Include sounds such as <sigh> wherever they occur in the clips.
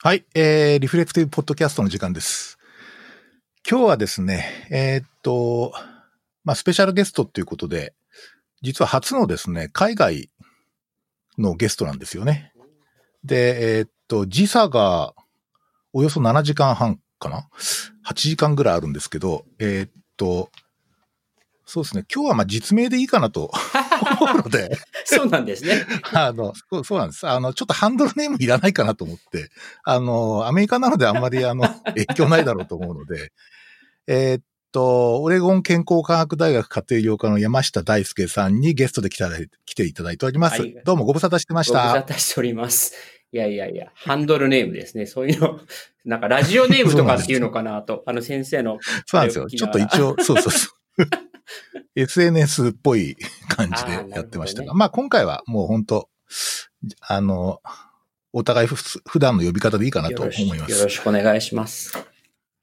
はい、えー、リフレクティブポッドキャストの時間です。今日はですね、えーっと、まあ、スペシャルゲストっていうことで、実は初のですね、海外のゲストなんですよね。で、えーっと、時差がおよそ7時間半かな ?8 時間ぐらいあるんですけど、えーっと、そうですね、今日はま実名でいいかなとで、<laughs> そうなんですね。あの、そうそうなんです。あの、ちょっとハンドルネームいらないかなと思って、あの、アメリカなのであんまりあの、<laughs> 影響ないだろうと思うので、えーっと、オレゴン健康科学大学家庭医療科の山下大輔さんにゲストで来た来ていただいております。はいどうもご無沙汰してましご無沙た。汰しております。いやいやいや、ハンドルネームですね。そういうの、なんかラジオネームとかっていうのかなと、あの先生の。そうなんですよ。ちょっと一応、そうそうそう。SNS っぽい感じでやってましたが、あねまあ今回はもう本当あの、お互いふ普段の呼び方でいいかなと思います。よろしくお願いします。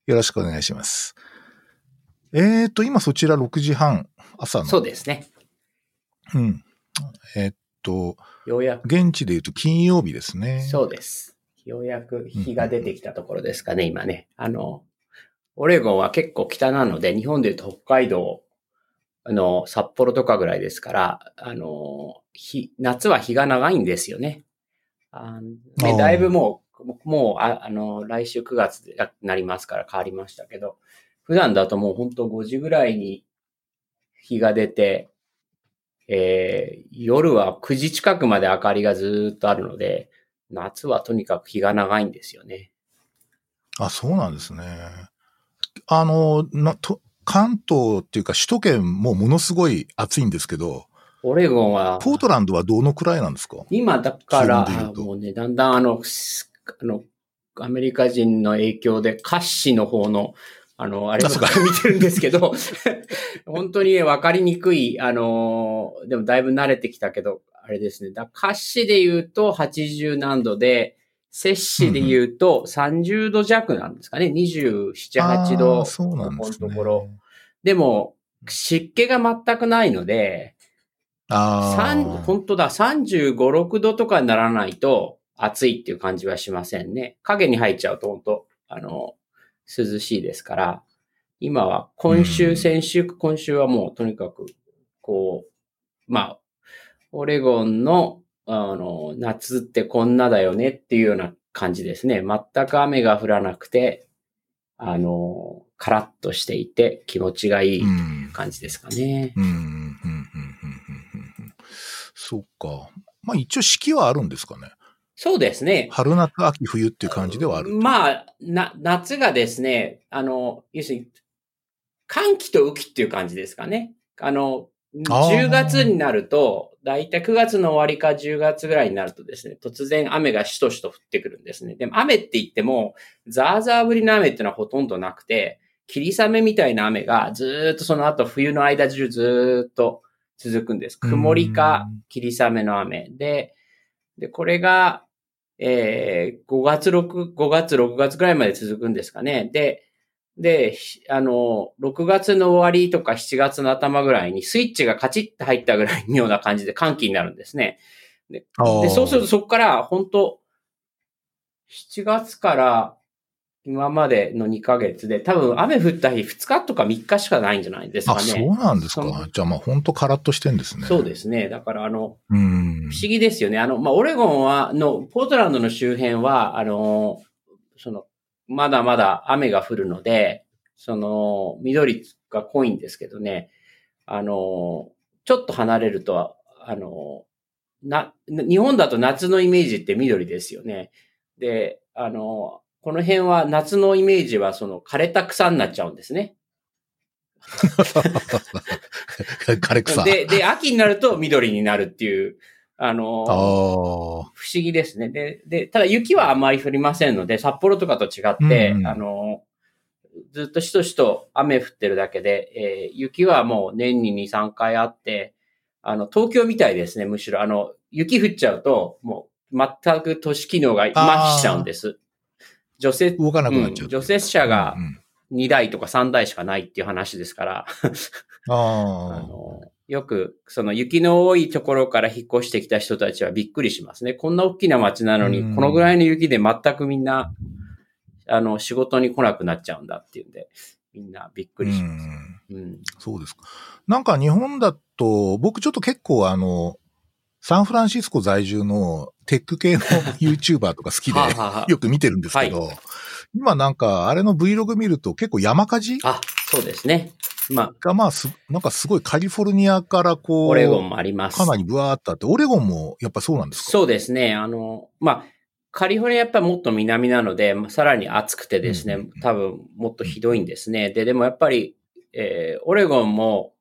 よろしくお願いします。えーと、今そちら6時半、朝の。そうですね。うん。えーっと、ようやく、現地で言うと金曜日ですね。そうです。ようやく日が出てきたところですかね、今ね。あの、オレゴンは結構北なので、日本で言うと北海道、あの、札幌とかぐらいですから、あの、日、夏は日が長いんですよね。あねだいぶもう、もう、ああの、来週9月でなりますから変わりましたけど、普段だともう本当5時ぐらいに日が出て、えー夜は9時近くまで明かりがずーっとあるので、夏はとにかく日が長いんですよね。あ、そうなんですね。あの、なと関東っていうか首都圏もものすごい暑いんですけど、オレゴンは、ポートランドはどのくらいなんですか？今だからもうね、だんだんあの、すあの、アメリカ人の影響で、カッシの方の、あの、あれとか。見てるんですけど、<laughs> 本当にね分かりにくい、あの、でもだいぶ慣れてきたけど、あれですね。だカッシで言うと80何度で、摂氏で言うと30度弱なんですかね。27、8度。そうなんですね。ここのところ。でも、湿気が全くないので、あ。本当だ、35、6度とかにならないと暑いっていう感じはしませんね。影に入っちゃうと本当、あの、涼しいですから、今は今週、うん先週、今週はもうとにかく、こう、まあ、オレゴンの、あの、夏ってこんなだよねっていうような感じですね。全く雨が降らなくて、あの、カラッとしていて気持ちがいいうん。感じですかね。うん、うん、うん、うん、うん、うん。そうか。まあ一応四季はあるんですかね。そうですね。春夏秋冬っていう感じではある。まあ、な、夏がですね、あの、要するに、寒気と雨季っていう感じですかね。あの、10月になると、だいたい9月の終わりか10月ぐらいになるとですね、突然雨がしとしと降ってくるんですね。でも雨って言っても、ザーザー降りの雨ってのはほとんどなくて、霧雨みたいな雨がずーっとその後冬の間中ずーっと続くんです。曇りか霧雨の雨で、で、これが、えー、5月、6、5月、6月ぐらいまで続くんですかね。で、で、ひあの、6月の終わりとか7月の頭ぐらいにスイッチがカチッと入ったぐらいのような感じで寒気になるんですね。で、でそうするとそこから本当7月から今までの2ヶ月で多分雨降った日2日とか3日しかないんじゃないですかあ、ね。そうなんですかそ。じゃあまあ本当カラッとしてんですね。そうですね。だからあの、うん。不思議ですよね。あの、まあ、オレゴンは、の、ポートランドの周辺は、あの、その、まだまだ雨が降るので、その、緑が濃いんですけどね、あの、ちょっと離れると、あの、な、日本だと夏のイメージって緑ですよね。で、あの、この辺は夏のイメージはその枯れた草になっちゃうんですね。<laughs> 枯れ草。で、で、秋になると緑になるっていう、あの。不思議ですね。で、で、ただ雪はあまり降りませんので、札幌とかと違って、うんうんあの、ずっとしとしと雨降ってるだけで、えー雪はもう年に2、3回あって、あの、東京みたいですね、むしろ。あの、雪降っちゃうと、もう全く都市機能が麻痺しちゃうんです。除雪、動かなくなっちゃう。うん除雪車がうんうん2台とか3台しかないっていう話ですから、あ <laughs> ああ。のよく、その雪の多いところから引っ越してきた人たちはびっくりしますね。こんな大きな街なのに、うんこのぐらいの雪で全くみんな、あの、仕事に来なくなっちゃうんだっていうんで、みんなびっくりします。うんうん。そうですか。なんか日本だと、僕ちょっと結構あの、サンフランシスコ在住のテック系の YouTuber とか好きではあ、<laughs> はあはあよく見てるんですけど、今なんかあれの Vlog 見ると結構山火事？あ、そうですね。まあ、がまあす、なんかすごいカリフォルニアからこう、オレゴンもあります。かなりブワーっとあって、オレゴンもやっぱそうなんですか？そうですね。あの、まあ、カリフォルニアやっぱりもっと南なので、まあさらに暑くてですね多分もっとひどいんですね。で、でもやっぱり、えーオレゴンも、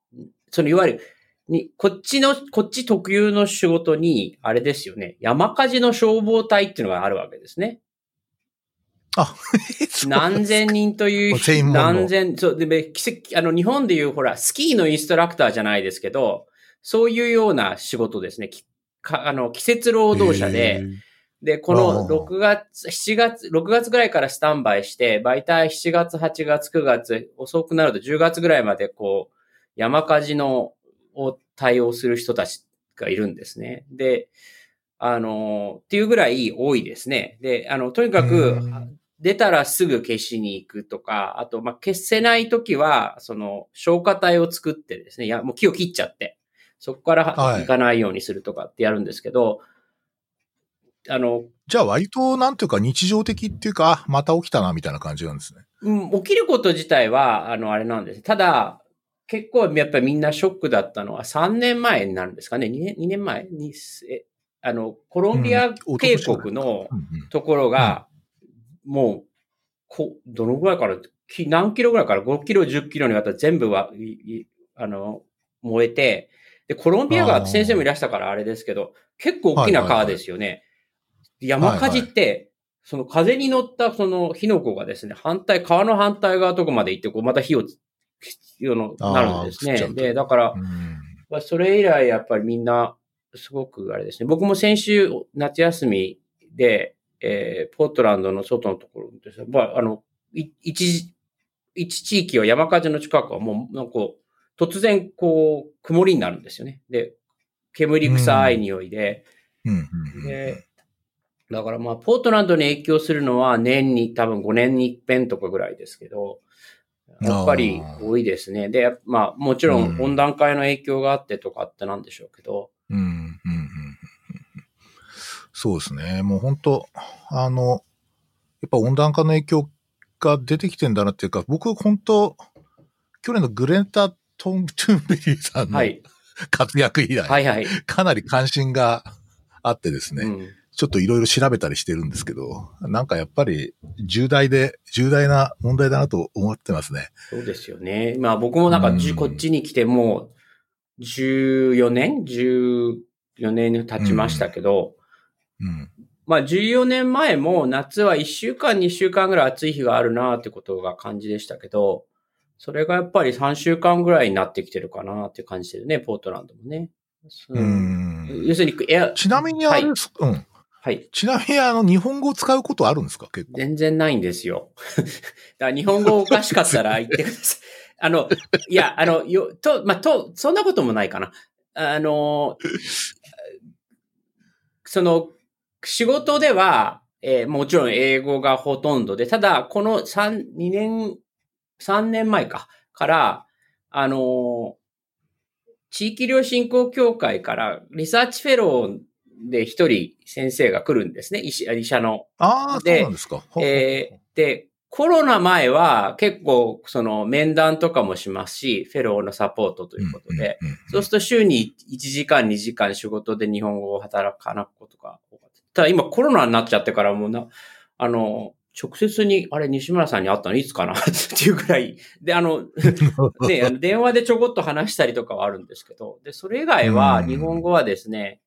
そのいわゆる、に、こっちの、こっち特有の仕事に、あれですよね、山火事の消防隊っていうのがあるわけですね。あ、<laughs> 何千人という、何千、そう、で、べ奇跡、あの、日本でいう、ほら、スキーのインストラクターじゃないですけど、そういうような仕事ですね。あの、季節労働者で、で、このあー6月、7月、6月ぐらいからスタンバイして、大体7月、8月、9月、遅くなると10月ぐらいまで、こう、山火事の、を対応する人たちがいるんですね。で、あの、っていうぐらい多いですね。で、あの、とにかくうん、出たらすぐ消しに行くとか、あと、まあ、消せないときは、その、消火隊を作ってですね、いや、もう木を切っちゃって、そこからはい行かないようにするとかってやるんですけど、あの、じゃあ割となんていうか日常的っていうか、あ、また起きたなみたいな感じなんですね。うん、起きること自体は、あの、あれなんです。ただ、結構やっぱりみんなショックだったのは3年前になるんですかね ?2 年、2年前に、え、あの、コロンビアうん渓谷のところが、もう、こ、どのぐらいから、き何キロぐらいから5キロ、10キロにわたって全部は、いいあの、燃えて、で、コロンビア川って先生もいらしたからあれですけど、結構大きな川ですよね。山火事って、その風に乗ったその火の粉がですね、反対、川の反対側とこまで行って、こうまた火をつ、必要の、なるんですね。で、だから、うんまあそれ以来やっぱりみんな、すごくあれですね。僕も先週夏休みで、えーポートランドの外のところです。ね。まあ、あの、い一、一地域は山火事の近くはもう、なんか突然こう、曇りになるんですよね。で、煙臭い匂いで、で、だからまあ、ポートランドに影響するのは年に多分5年に一遍とかぐらいですけど、やっぱり多いですね。で、まあ、もちろん温暖化の影響があってとかってなんでしょうけど、うんそうですね。もう本当あの、やっぱ温暖化の影響が出てきてんだなっていうか、僕本当去年のグレンタ・トン・トゥンベリーさんのはい。活躍以来、はいはい。かなり関心があってですね、うんちょっといろいろ調べたりしてるんですけど、なんかやっぱり重大で、重大な問題だなと思ってますね。そうですよね。まあ僕もなんかうんこっちに来てもう14年 ?14 年経ちましたけど、うん。まあ14年前も夏は1週間2週間ぐらい暑い日があるなってことが感じでしたけど、それがやっぱり3週間ぐらいになってきてるかなって感じてるね、ポートランドもね。ううんん要するに、エア、ちなみにあれです、うん。はい。ちなみにあの、日本語を使うことあるんですか？結構。全然ないんですよ。<laughs> だから日本語おかしかったら言ってください。<laughs> あの、いや、あの、よ、と、まあ、と、そんなこともないかな。あの、<laughs> その、仕事では、えーもちろん英語がほとんどで、ただ、この3、2年、3年前か、から、あの、地域医療振興協会からリサーチフェローで一人先生が来るんですね。医師医者の。ああ、そうでなんですか。えーで、コロナ前は結構その面談とかもしますし、フェローのサポートということで、そうすると週に1時間2時間仕事で日本語を働かなくことがた。ただ今コロナになっちゃってからもうな、あの、直接に、あれ、西村さんに会ったのいつかな <laughs> っていうぐらい。で、あの、<laughs> ね、あの電話でちょこっと話したりとかはあるんですけど、で、それ以外はうん日本語はですね、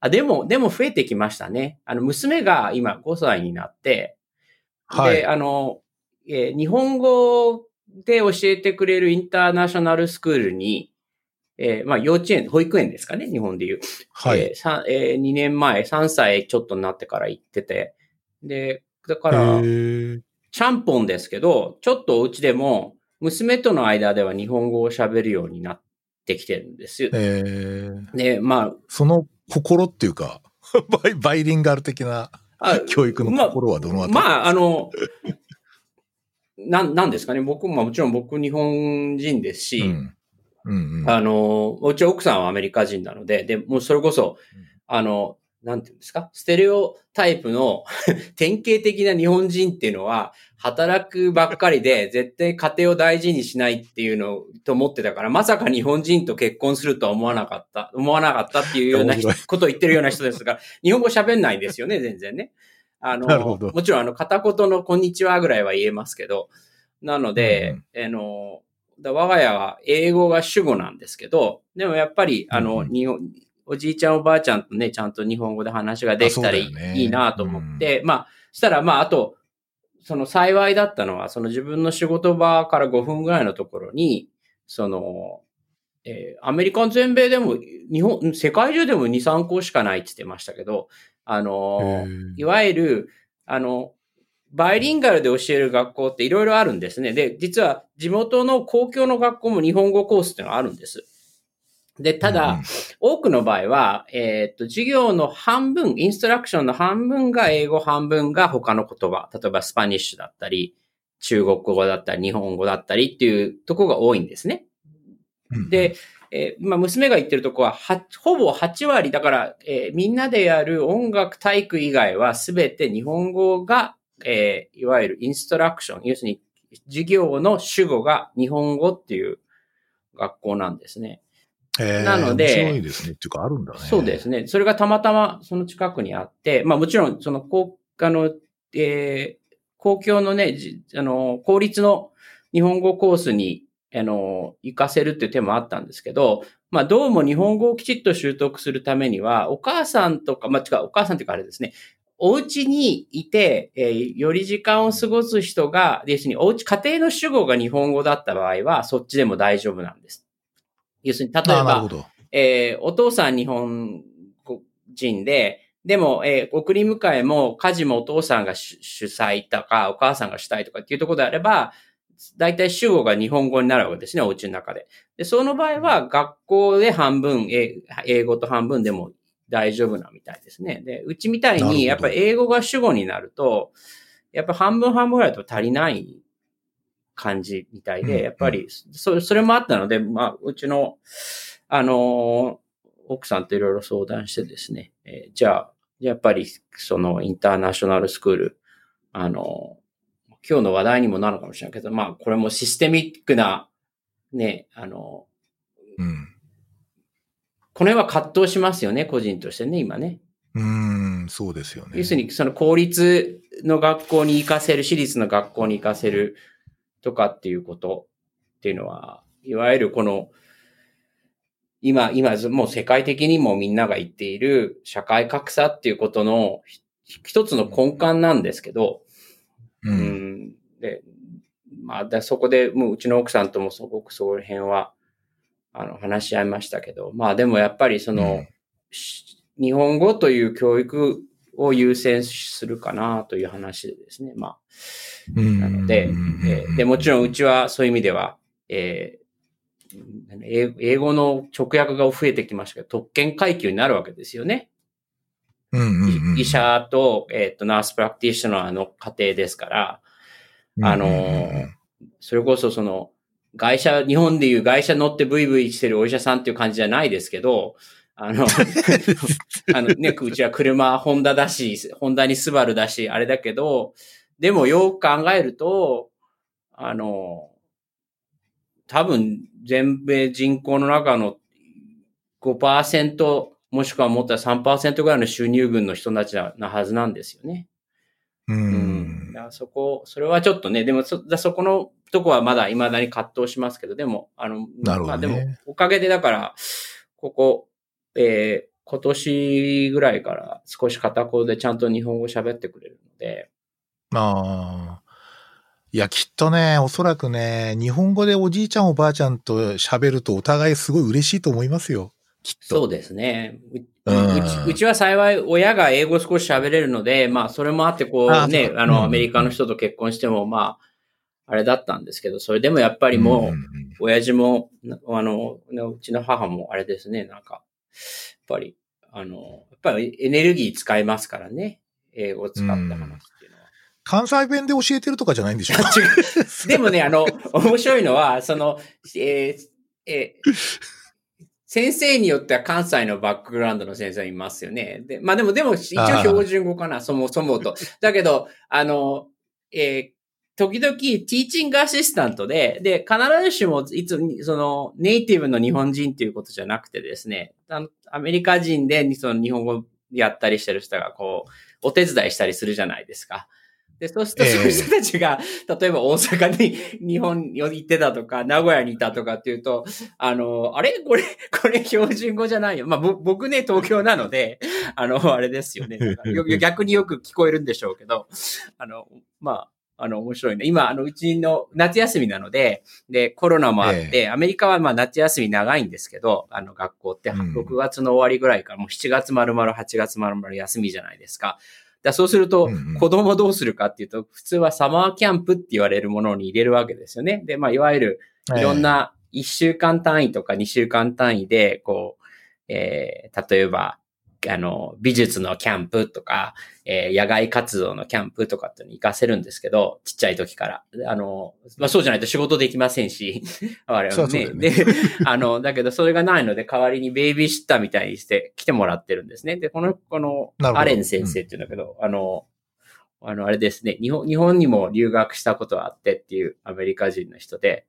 あ、でも、でも増えてきましたね。あの、娘が今5歳になって、はいで、あの、えー日本語で教えてくれるインターナショナルスクールに、えーまあ幼稚園、保育園ですかね、日本でいう。はい。えーさえー2年前、3歳ちょっとになってから行ってて、で、だかへら、ーちゃんぽんですけど、ちょっとお家でも、娘との間では日本語を喋るようになっってきてるんですよ。えー、で、まあ、その心っていうか、<laughs> バイバイリンガル的なあ教育の心はどのあたり？まあ、あの、なん、なんですかね。僕ももちろん僕日本人ですし、うん。うんうん。あの、うち奥さんはアメリカ人なので、で、もうそれこそうん、あの、なんていうんですか？ステレオタイプの <laughs> 典型的な日本人っていうのは、働くばっかりで、絶対家庭を大事にしないっていうのと思ってたから、まさか日本人と結婚するとは思わなかった、思わなかったっていうようなことを言ってるような人ですが、<laughs> 日本語喋んないんですよね、全然ね。あの、もちろんあの、片言のこんにちはぐらいは言えますけど、なので、あの、だ我が家は英語が主語なんですけど、でもやっぱり、あの、うん。日本、おじいちゃんおばあちゃんとね、ちゃんと日本語で話ができたらいい,、ね。いいなと思って、まあ、したらまあ、あと、その幸いだったのは、その自分の仕事場から5分ぐらいのところに、その、えーアメリカ全米でも、日本、世界中でも2、3校しかないって言ってましたけど、あのいわゆる、あの、バイリンガルで教える学校っていろいろあるんですね。で、実は地元の公共の学校も日本語コースっていうのがあるんです。で、ただ、うん多くの場合は、えーっと、授業の半分、インストラクションの半分が英語、半分が他の言葉。例えばスパニッシュだったり、中国語だったり、日本語だったりっていうところが多いんですね。うんで、えーまあ、娘が言ってるとこは、は、ほぼ8割、だから、えーみんなでやる音楽体育以外はすべて日本語が、えーいわゆるインストラクション、要するに授業の主語が日本語っていう学校なんですね。えーなので面白いですね。っていうか、あるんだね。そうですね。それがたまたまその近くにあって、まあもちろん、その、公あの、えー公共のね、じあの、公立の日本語コースに、あの、行かせるっていう手もあったんですけど、まあどうも日本語をきちっと習得するためには、お母さんとか、まあ違う、お母さんっていうかあれですね、お家にいて、えーより時間を過ごす人が、要するにお家、家庭の主語が日本語だった場合は、そっちでも大丈夫なんです。要するに、例えば。えーお父さん日本人で、でも、えー送り迎えも家事もお父さんが主主催とか、お母さんが主体とかっていうところであれば、大体主語が日本語になるわけですね、お家の中で。で、その場合は学校で半分、え英語と半分でも大丈夫なみたいですね。で、うちみたいに、やっぱり英語が主語になると、やっぱ半分半分ぐらいだと足りない感じみたいうんで、やっぱり、そそれもあったので、まあ、うちの、あのー奥さんといろいろ相談してですね、えーじゃあ、やっぱり、そのインターナショナルスクール、あのー今日の話題にもなるかもしれないけど、まあ、これもシステミックな、ね、あのうん。この辺は葛藤しますよね、個人としてね、今ね。うーん、そうですよね。要するに、その公立の学校に行かせる、私立の学校に行かせるとかっていうことっていうのは、いわゆるこの、今、今、もう世界的にもみんなが言っている社会格差っていうことのひ一つの根幹なんですけど、う。うんん、で、まあ、だそこでもううちの奥さんともすごくその辺は、あの、話し合いましたけど、まあでもやっぱりその、うん。し日本語という教育を優先するかなという話でですね。まあ、うん。なので、えーで、もちろんうちはそういう意味では、えー英英語の直訳が増えてきましたけど、特権階級になるわけですよね。うんうんうん。医者と、えっ、と、ナースプラクティショナーの家庭ですから、あのーそれこそその、外車、日本でいう外車乗ってブイブイしてるお医者さんっていう感じじゃないですけど、あの、<laughs> あのね、うちは車、ホンダだし、ホンダにスバルだし、あれだけど、でもよく考えると、あの、多分全米人口の中の5%もしくはもっと3%ぐらいの収入分の人たちななはずなんですよね。ううん。んだからそこ、それはちょっとね、でもそ、だそこのとこはまだ未だに葛藤しますけど、でも、あの、ねまあでも、おかげでだから、ここ、えー今年ぐらいから少し片言でちゃんと日本語喋ってくれるので、ああ。いや、きっとね、おそらくね、日本語でおじいちゃんおばあちゃんと喋るとお互いすごい嬉しいと思いますよ。きっと。そうですね。ううんうちうちは幸い親が英語少し喋れるので、まあそれもあってこあうね、あのそうかうんアメリカの人と結婚してもまあ、あれだったんですけど、それでもやっぱりもう、親父も、なあの、うちの母もあれですね、なんか、やっぱり、あの、やっぱりエネルギー使いますからね。英語を使った話っていうのは。関西弁で教えてるとかじゃないんでしょ <laughs> 違う。でもね、あの、面白いのは、その、えーえー先生によっては関西のバックグラウンドの先生いますよね。で、まあでも、でも一応標準語かな、そもそもと。だけど、あの、えー時々、ティーチングアシスタントで、で、必ずしも、いつ、その、ネイティブの日本人っていうことじゃなくてですね、あのアメリカ人で、その日本語やったりしてる人が、こう、お手伝いしたりするじゃないですか。で、そうすると、ええそういう人たちが、例えば大阪に日本に行ってたとか、名古屋にいたとかっていうと、あの、あれ？これ、これ標準語じゃないよ。まあ、ぼ僕ね、東京なので、あの、あれですよね。逆によく聞こえるんでしょうけど、あの、まあ、あの、面白いね。今、あの、うちの夏休みなので、で、コロナもあって、アメリカはまあ夏休み長いんですけど、あの、学校ってうん6月の終わりぐらいからもう7月丸々8月丸々休みじゃないですか。だそうすると子供どうするかっていうと、普通はサマーキャンプって言われるものに入れるわけですよね。で、まあ、いわゆる、いろんな1週間単位とか2週間単位で、こう、えー、例えば、あの、美術のキャンプとか、えー野外活動のキャンプとかってに行かせるんですけど、ちっちゃい時から。あの、まあ、そうじゃないと仕事できませんし、<laughs> 我々はね。ねで、<laughs> あの、だけどそれがないので、代わりにベイビーシッターみたいにして来てもらってるんですね。で、この、この、アレン先生っていうんだけど、あの、あの、あれですね、日本、日本にも留学したことがあってっていうアメリカ人の人で、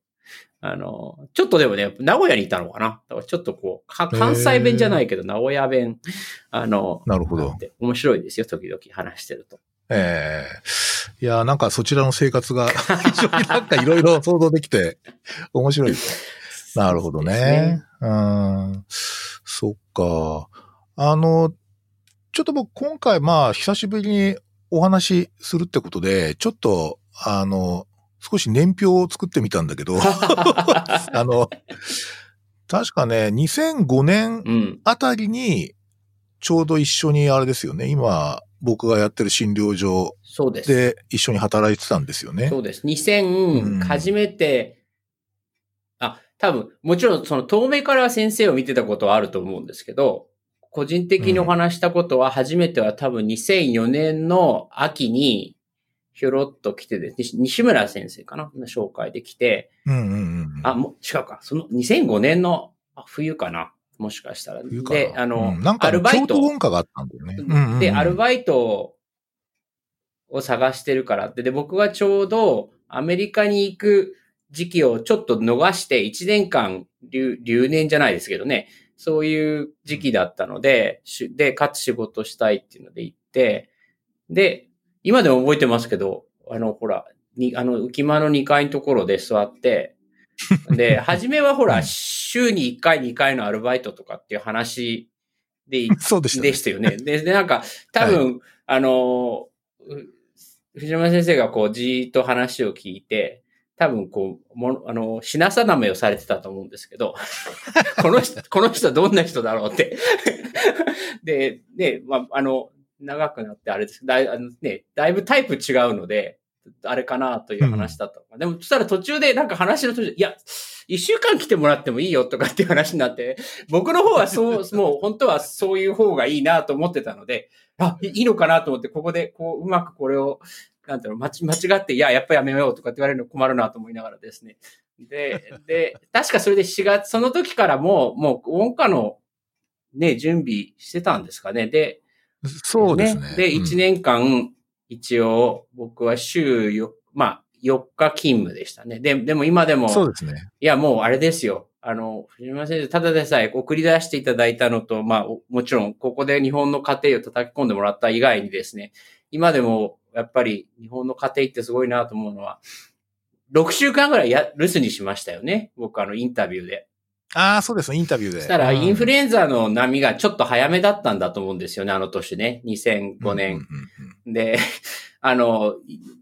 あの、ちょっとでもね、名古屋にいたのかなだからちょっとこう、か関西弁じゃないけど、名古屋弁、あの、なるほど面白いですよ、時々話してると。ええいや、なんかそちらの生活が非常になんかいろいろ想像できて面白いですね。<laughs> なるほどですね。うん。そっか。あの、ちょっと僕今回まあ久しぶりにお話しするってことで、ちょっとあの、少し年表を作ってみたんだけど、<laughs> あの、確かね、2005年うん。あたりにちょうど一緒にあれですよね、今僕がやってる診療所で一緒に働いてたんですよね。そうです。うん2000、初めて、あ、多分、もちろんその遠目から先生を見てたことはあると思うんですけど、個人的にお話したことは初めては多分2004年の秋にひょろっと来てで、西西村先生かな？の紹介で来て、うんうんうん。あ、もう違うか。その2005年のあ冬かな？もしかしたら。で、あの、うんなんかねアルバイト文化があったんだよね。うんうんうんで、アルバイトを探してるからって、で、僕がちょうどアメリカに行く時期をちょっと逃して1年間留留年じゃないですけどね、そういう時期だったので、しで、かつ仕事したいっていうので行って、で、今でも覚えてますけど、あの、ほら、に、あの、浮間の2階のところで座って、で、<laughs> 初めはほら、うん週に1回、2回のアルバイトとかっていう話で行 <laughs> そうでしたねで。したよね。で、でなんか、多分、あの、う藤山先生がこう、じーっと話を聞いて、多分こう、もの、あの、品定めをされてたと思うんですけど、<laughs> この人、この人はどんな人だろうって。で、で、まあ、あの、長くなってあれですだいあのね、だいぶタイプ違うので、あれかなという話だったのか、でも、そしたら途中でなんか話の途中で、いや、一週間来てもらってもいいよとかっていう話になって、僕の方はそう、<laughs> もう本当はそういう方がいいなと思ってたので、あ、いいのかなと思って、ここでこう、うまくこれを、なんていうの、間違って、いや、やっぱやめようとかって言われるの困るなと思いながらですね。で、で、確かそれで4月、その時からもう、もう、音歌の、ね、準備してたんですかね。で、そうですね。で、うん1年間、一応、僕は週4、まあ、4日勤務でしたね。で、でも今でも、そうですね。いや、もうあれですよ。あの、藤山先生、ただでさえ送り出していただいたのと、まあ、おもちろん、ここで日本の家庭を叩き込んでもらった以外にですね、今でも、やっぱり日本の家庭ってすごいなと思うのは、6週間ぐらいや、留守にしましたよね。僕、あの、インタビューで。ああ、そうですね、インタビューで。そしたら、インフルエエンザの波がちょっと早めだったんだと思うんですよね、あの年ね。2005年。うんうんうんで、<laughs> あの、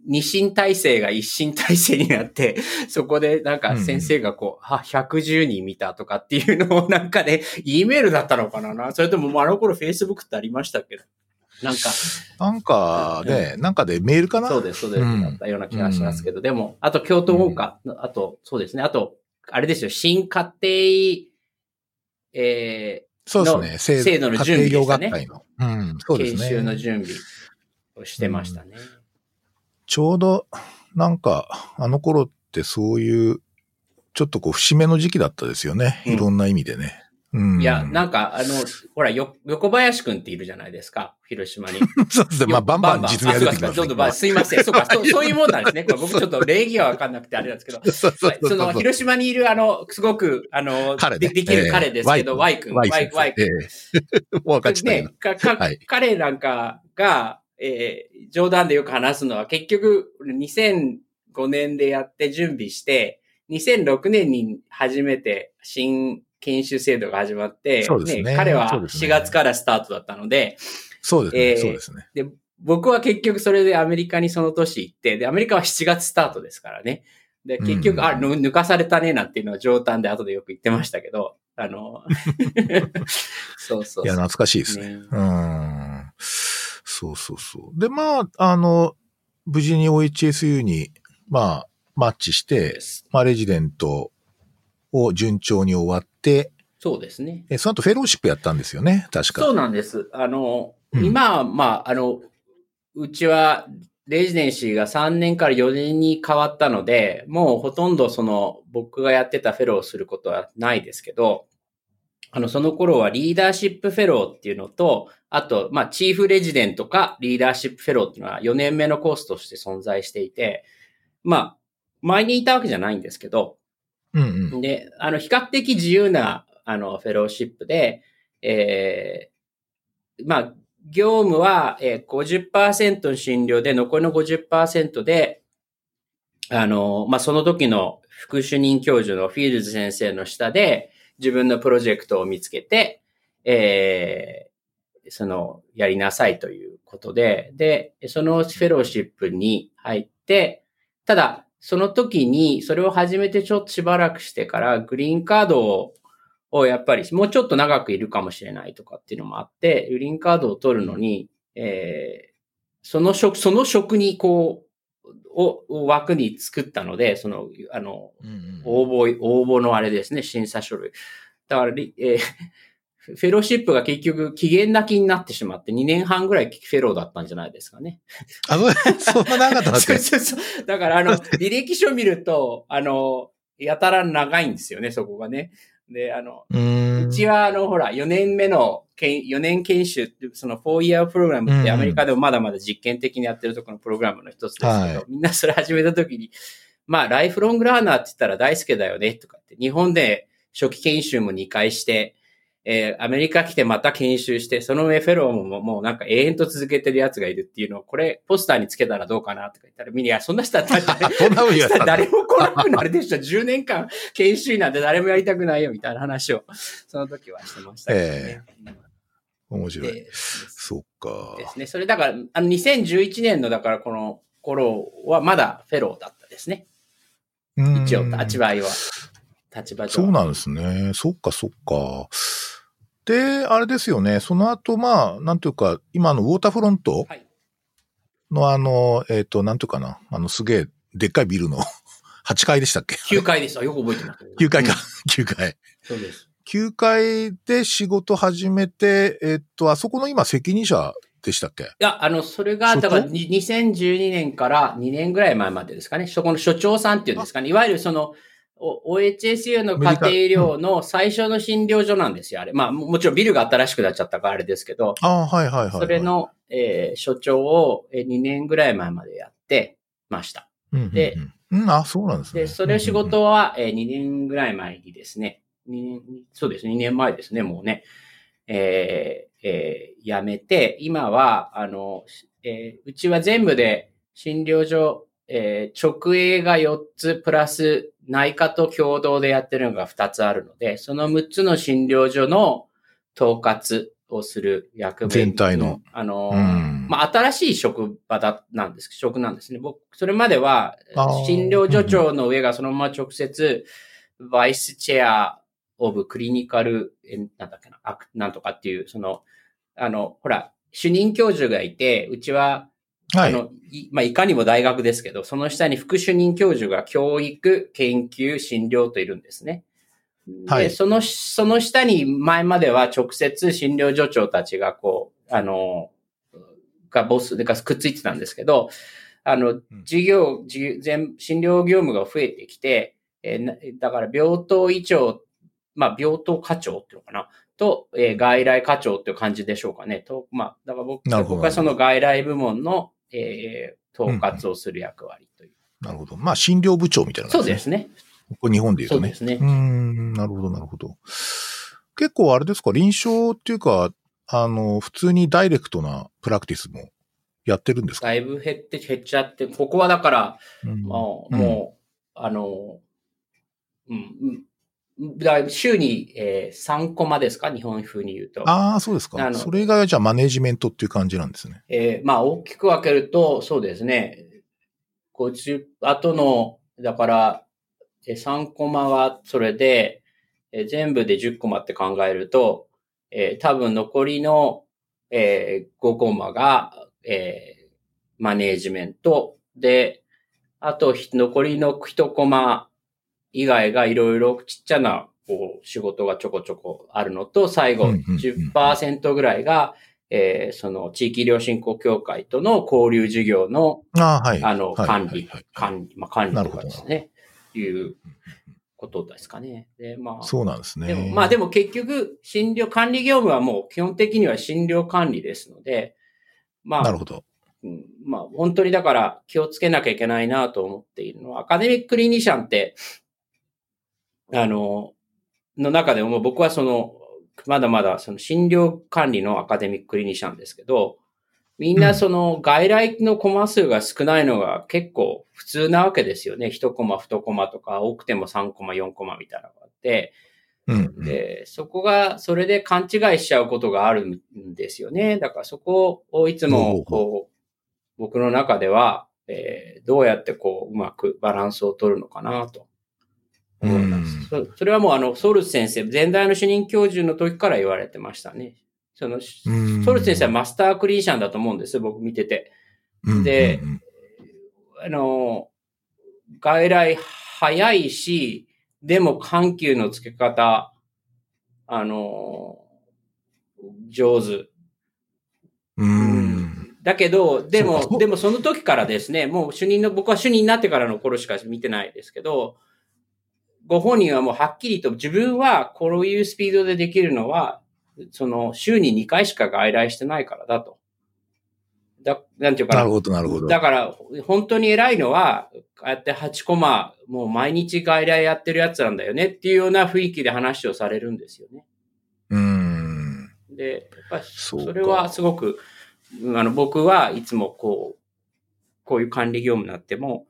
二進体制が一進体制になって、<laughs> そこでなんか先生がこう、あ、110人見たとかっていうのをなんかね、E メールだったのかな。それともあの頃 Facebook ってありましたっけど。なんか、なんかね、なんかでメールかな？そうです、そうです、うん。だったような気がしますけど、でも、あと京都文化、あと、そうですね、あと、あれですよ、新家庭、えそうですね。制度の準備でしたね家庭用学会の。うん、そうですね。研修の準備をしてましたね。ちょうど、なんか、あの頃ってそういう、ちょっとこう、節目の時期だったですよね。うんいろんな意味でね。うん。いや、なんか、あの、ほら、よ、横林くんっているじゃないですか、広島に。<laughs> そうですね。まあ、バンバン実名が出てきますんどんばんすいません。そうか、そう <laughs> そういうもんなんですね。僕ちょっと礼儀がわかんなくてあれなんですけど。その、広島にいる、あの、すごく、あの、でできる彼ですけど、ええ Y 君、Y 君 Y 君。ええ <laughs> もう分かっちね、か、か、はい彼なんかが、えー冗談でよく話すのは、結局、2005年でやって準備して、2006年に初めて新研修制度が始まって、そうですね彼はそうですね4月からスタートだったので、そうですね。えーそうですね。で、僕は結局それでアメリカにその年行って、で、アメリカは7月スタートですからね。で、結局、うんあ、ぬ抜かされたねなんていうのは上端で後でよく言ってましたけど、あの、<laughs> そうそうそう。いや、懐かしいですね。ねうん。そうそうそう。で、まあ、あの、無事に OHSU に、まあ、マッチして、まあ、レジデントを順調に終わって、そうですね。えその後フェローシップやったんですよね、確か。そうなんです。あの、うん今は、まあ、あの、うちは、レジデンシーが3年から4年に変わったので、もうほとんどその、僕がやってたフェローをすることはないですけど、あの、その頃はリーダーシップフェローっていうのと、あと、まあ、チーフレジデントかリーダーシップフェローっていうのは4年目のコースとして存在していて、まあ、前にいたわけじゃないんですけど、うんうん。で、あの、比較的自由な、あの、フェローシップで、えーまあ、業務は、えー、50%の診療で、残りの50%で、あの、まあ、その時の副主任教授のフィールズ先生の下で、自分のプロジェクトを見つけて、えーその、やりなさいということで、で、そのフェローシップに入って、ただ、その時に、それを始めてちょっとしばらくしてから、グリーンカードを、をやっぱり、もうちょっと長くいるかもしれないとかっていうのもあって、グリーンカードを取るのに、えーその職、その職にこう、を、を枠に作ったので、その、あの、うんうん応募、応募のあれですね、審査書類。だから、りえーフェローシップが結局期限なきになってしまって2年半ぐらいフェローだったんじゃないですかね。あ、そそんな長かったんですそうかそうそう。だから、あの、<laughs> 履歴書見ると、あの、やたら長いんですよね、そこがね。で、あの、うちは、あの、ほら、4年目の、けん4年研修って、その4 year プログラムってうんアメリカでもまだまだ実験的にやってるところのプログラムの一つですけど、はいみんなそれ始めた時に、まあ、ライフロングラーナーって言ったら大輔だよね、とかって、日本で初期研修も2回して、えーアメリカ来てまた研修して、その上フェローももうなんか永遠と続けてるやつがいるっていうのを、これポスターにつけたらどうかなとか言ったら、みんな、いや、そんな人だったら <laughs> そんな風にやったんだ誰も来なくなるでしょ。10年間研修医なんて誰もやりたくないよみたいな話を、その時はしてましたけどね。面白い。でそっかで。すね。それだから、あの、2011年の、だからこの頃はまだフェローだったですね。うん一応、立場合は。立場。そうなんですね。そっかそっか。で、あれですよね。その後、まあ、なんていうか、今のウォーターフロントはい。のあの、えっ、と、なんていうかな。あの、すげえ、でっかいビルの <laughs> 8階でしたっけ？9階です。あよく覚えてます。<laughs> 9階かうん。<laughs> 9階。そうです。9階で仕事始めて、えっ、と、あそこの今責任者でしたっけ？いや、あの、それが、だから、に2012年から2年ぐらい前までですかね。そこの所長さんっていうんですかね。いわゆるその、お OHSU の家庭医療の最初の診療所なんですよ、あれ。まあ、ももちろんビルが新しくなっちゃったからあれですけど、ああ、はいはいはい、はい。それ、の、えー所長をえー2年ぐらい前までやってました。うんうんうん、でうん、あ、そうなんですね。で、それ仕事は、えー2年ぐらい前にですね、2年そうですね、2年前ですね、もうね、えーえー辞めて、今は、あの、えーうちは全部で診療所、えー直営が4つ、プラス内科と共同でやってるのが2つあるので、その6つの診療所の統括をする役目。全体の。あの、うんまあ、新しい職場だ、なんです、職なんですね。僕、それまでは診療所長の上がそのまま直接、バイスチェアオブクリニカル、えなんだっけな、なんとかっていう、その、あの、ほら、主任教授がいて、うちは、はい。あの、いまあ、いかにも大学ですけど、その下に副主任教授が教育、研究、診療といるんですね。はいで、その、その下に前までは直接診療所長たちがこう、あの、がボス、でかくっついてたんですけど、あの、事業、事業全診療業務が増えてきて、えーなだから病棟医長、まあ、病棟課長っていうのかな、と、えー外来課長っていう感じでしょうかね。と、まあ、だから僕僕はその外来部門の、えー統括をする役割という。なるほど。まあ、診療部長みたいなそ感じうですね。これ日本で言うとね。そうですねうー。ん、なるほど、なるほど。結構あれですか、臨床っていうか、あの、普通にダイレクトなプラクティスもやってるんですか？だいぶ減って、減っちゃって、ここはだから、うんもう、うんもうあの、うん、うん。だ週に、えー3コマですか？日本風に言うと。ああ、そうですか。それがじゃあマネジメントっていう感じなんですね。えーまあ、大きく分けると、そうですね。50、後の、だから、えー3コマはそれで、えー全部で10コマって考えると、えー多分残りの、えー5コマが、えーマネージメントで、あとひ残りの1コマ以外がいろいろちっちゃなこう仕事がちょこちょこあるのと、最後うんうんうん10%ぐらいが、えーその地域医療振興協会との交流事業の、ああ、はい。あの、はい管理管理、まあ、管理とかですね、いうことですかね。で、まあ、そうなんですね。でも、まあでも結局、診療、管理業務はもう基本的には診療管理ですので、まあ、なるほど。うんまあ本当にだから気をつけなきゃいけないなと思っているのは、アカデミッククリニシャンって、あの、の中でも僕はその、まだまだその診療管理のアカデミッククリニシャンですけど、みんなその外来のコマ数が少ないのが結構普通なわけですよね。1コマ、2コマとか、多くても3コマ、4コマみたいなのがあって、うん、うん。で、そこが、それで勘違いしちゃうことがあるんですよね。だからそこをいつも、こう、僕の中では、えーどうやってこう、うまくバランスを取るのかなと思います。そそれはもうあの、ソルツ先生、前代の主任教授の時から言われてましたね。その、うんソルツ先生はマスタークリーシャンだと思うんですよ、僕見てて。うんでうんうんあの、外来早いし、でも緩急の付け方、あの、上手。うん。だけど、でも、でもその時からですね、もう主任の、僕は主任になってからの頃しか見てないですけど、ご本人はもうはっきりと自分はこういうスピードでできるのは、その週に2回しか外来してないからだと。だ、なんていうかな。なるほど、なるほど。だから、本当に偉いのは、こうやって8コマ、もう毎日外来やってるやつなんだよねっていうような雰囲気で話をされるんですよね。うん。で、やっぱりそれはすごく、うんあの、僕はいつもこう、こういう管理業務になっても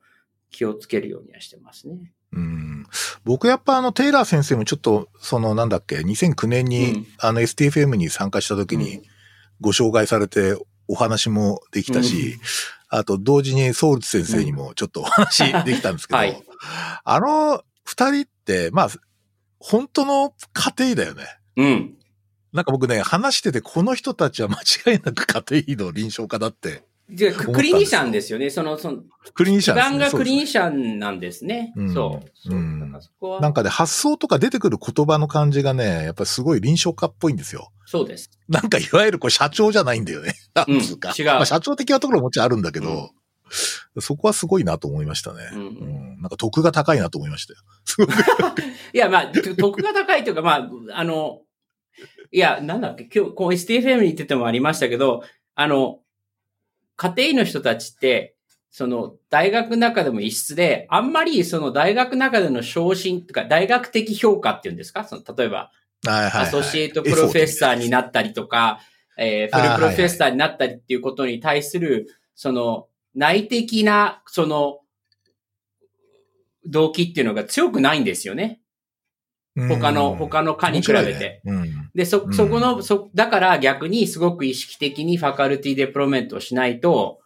気をつけるようにはしてますね。うん僕やっぱあの、テイラー先生もちょっと、そのなんだっけ、2009年に、うんあの STFM に参加した時にご紹介されてお話もできたし、あと同時にソウルツ先生にもちょっとお話できたんですけど、はいあの二人って、まあ、本当の家庭だよね。うん。なんか僕ね、話してて、この人たちは間違いなく家庭医の臨床家だって、で、ククリニシャンですよね。その、その、クリニシャンね。基盤がクリニシャンなんですね。うんそう。そううんそなんかね、発想とか出てくる言葉の感じがね、やっぱりすごい臨床家っぽいんですよ。そうです。なんかいわゆるこう社長じゃないんだよね。うか。違うまあ、社長的なところももちろんあるんだけど、そこはすごいなと思いましたね。うんうんなんか得が高いなと思いましたよ。<laughs> いや、まあ、得が高いというか、まあ、あの、いや、なんだっけ、今日、こう STFM に行っててもありましたけど、あの、家庭医の人たちって、その、大学の中でも異質で、あんまりその大学の中での昇進とか、大学的評価っていうんですか？その、例えば、はいはい、はい。アソシエイトプロフェッサーになったりとか、えーフルプロフェッサーになったりっていうことに対する、その、内的な、その、動機っていうのが強くないんですよね。他の、他の科に比べて。うん。で、そう、んそこの、そ、だから逆にすごく意識的にファカルティデプロメントをしないと、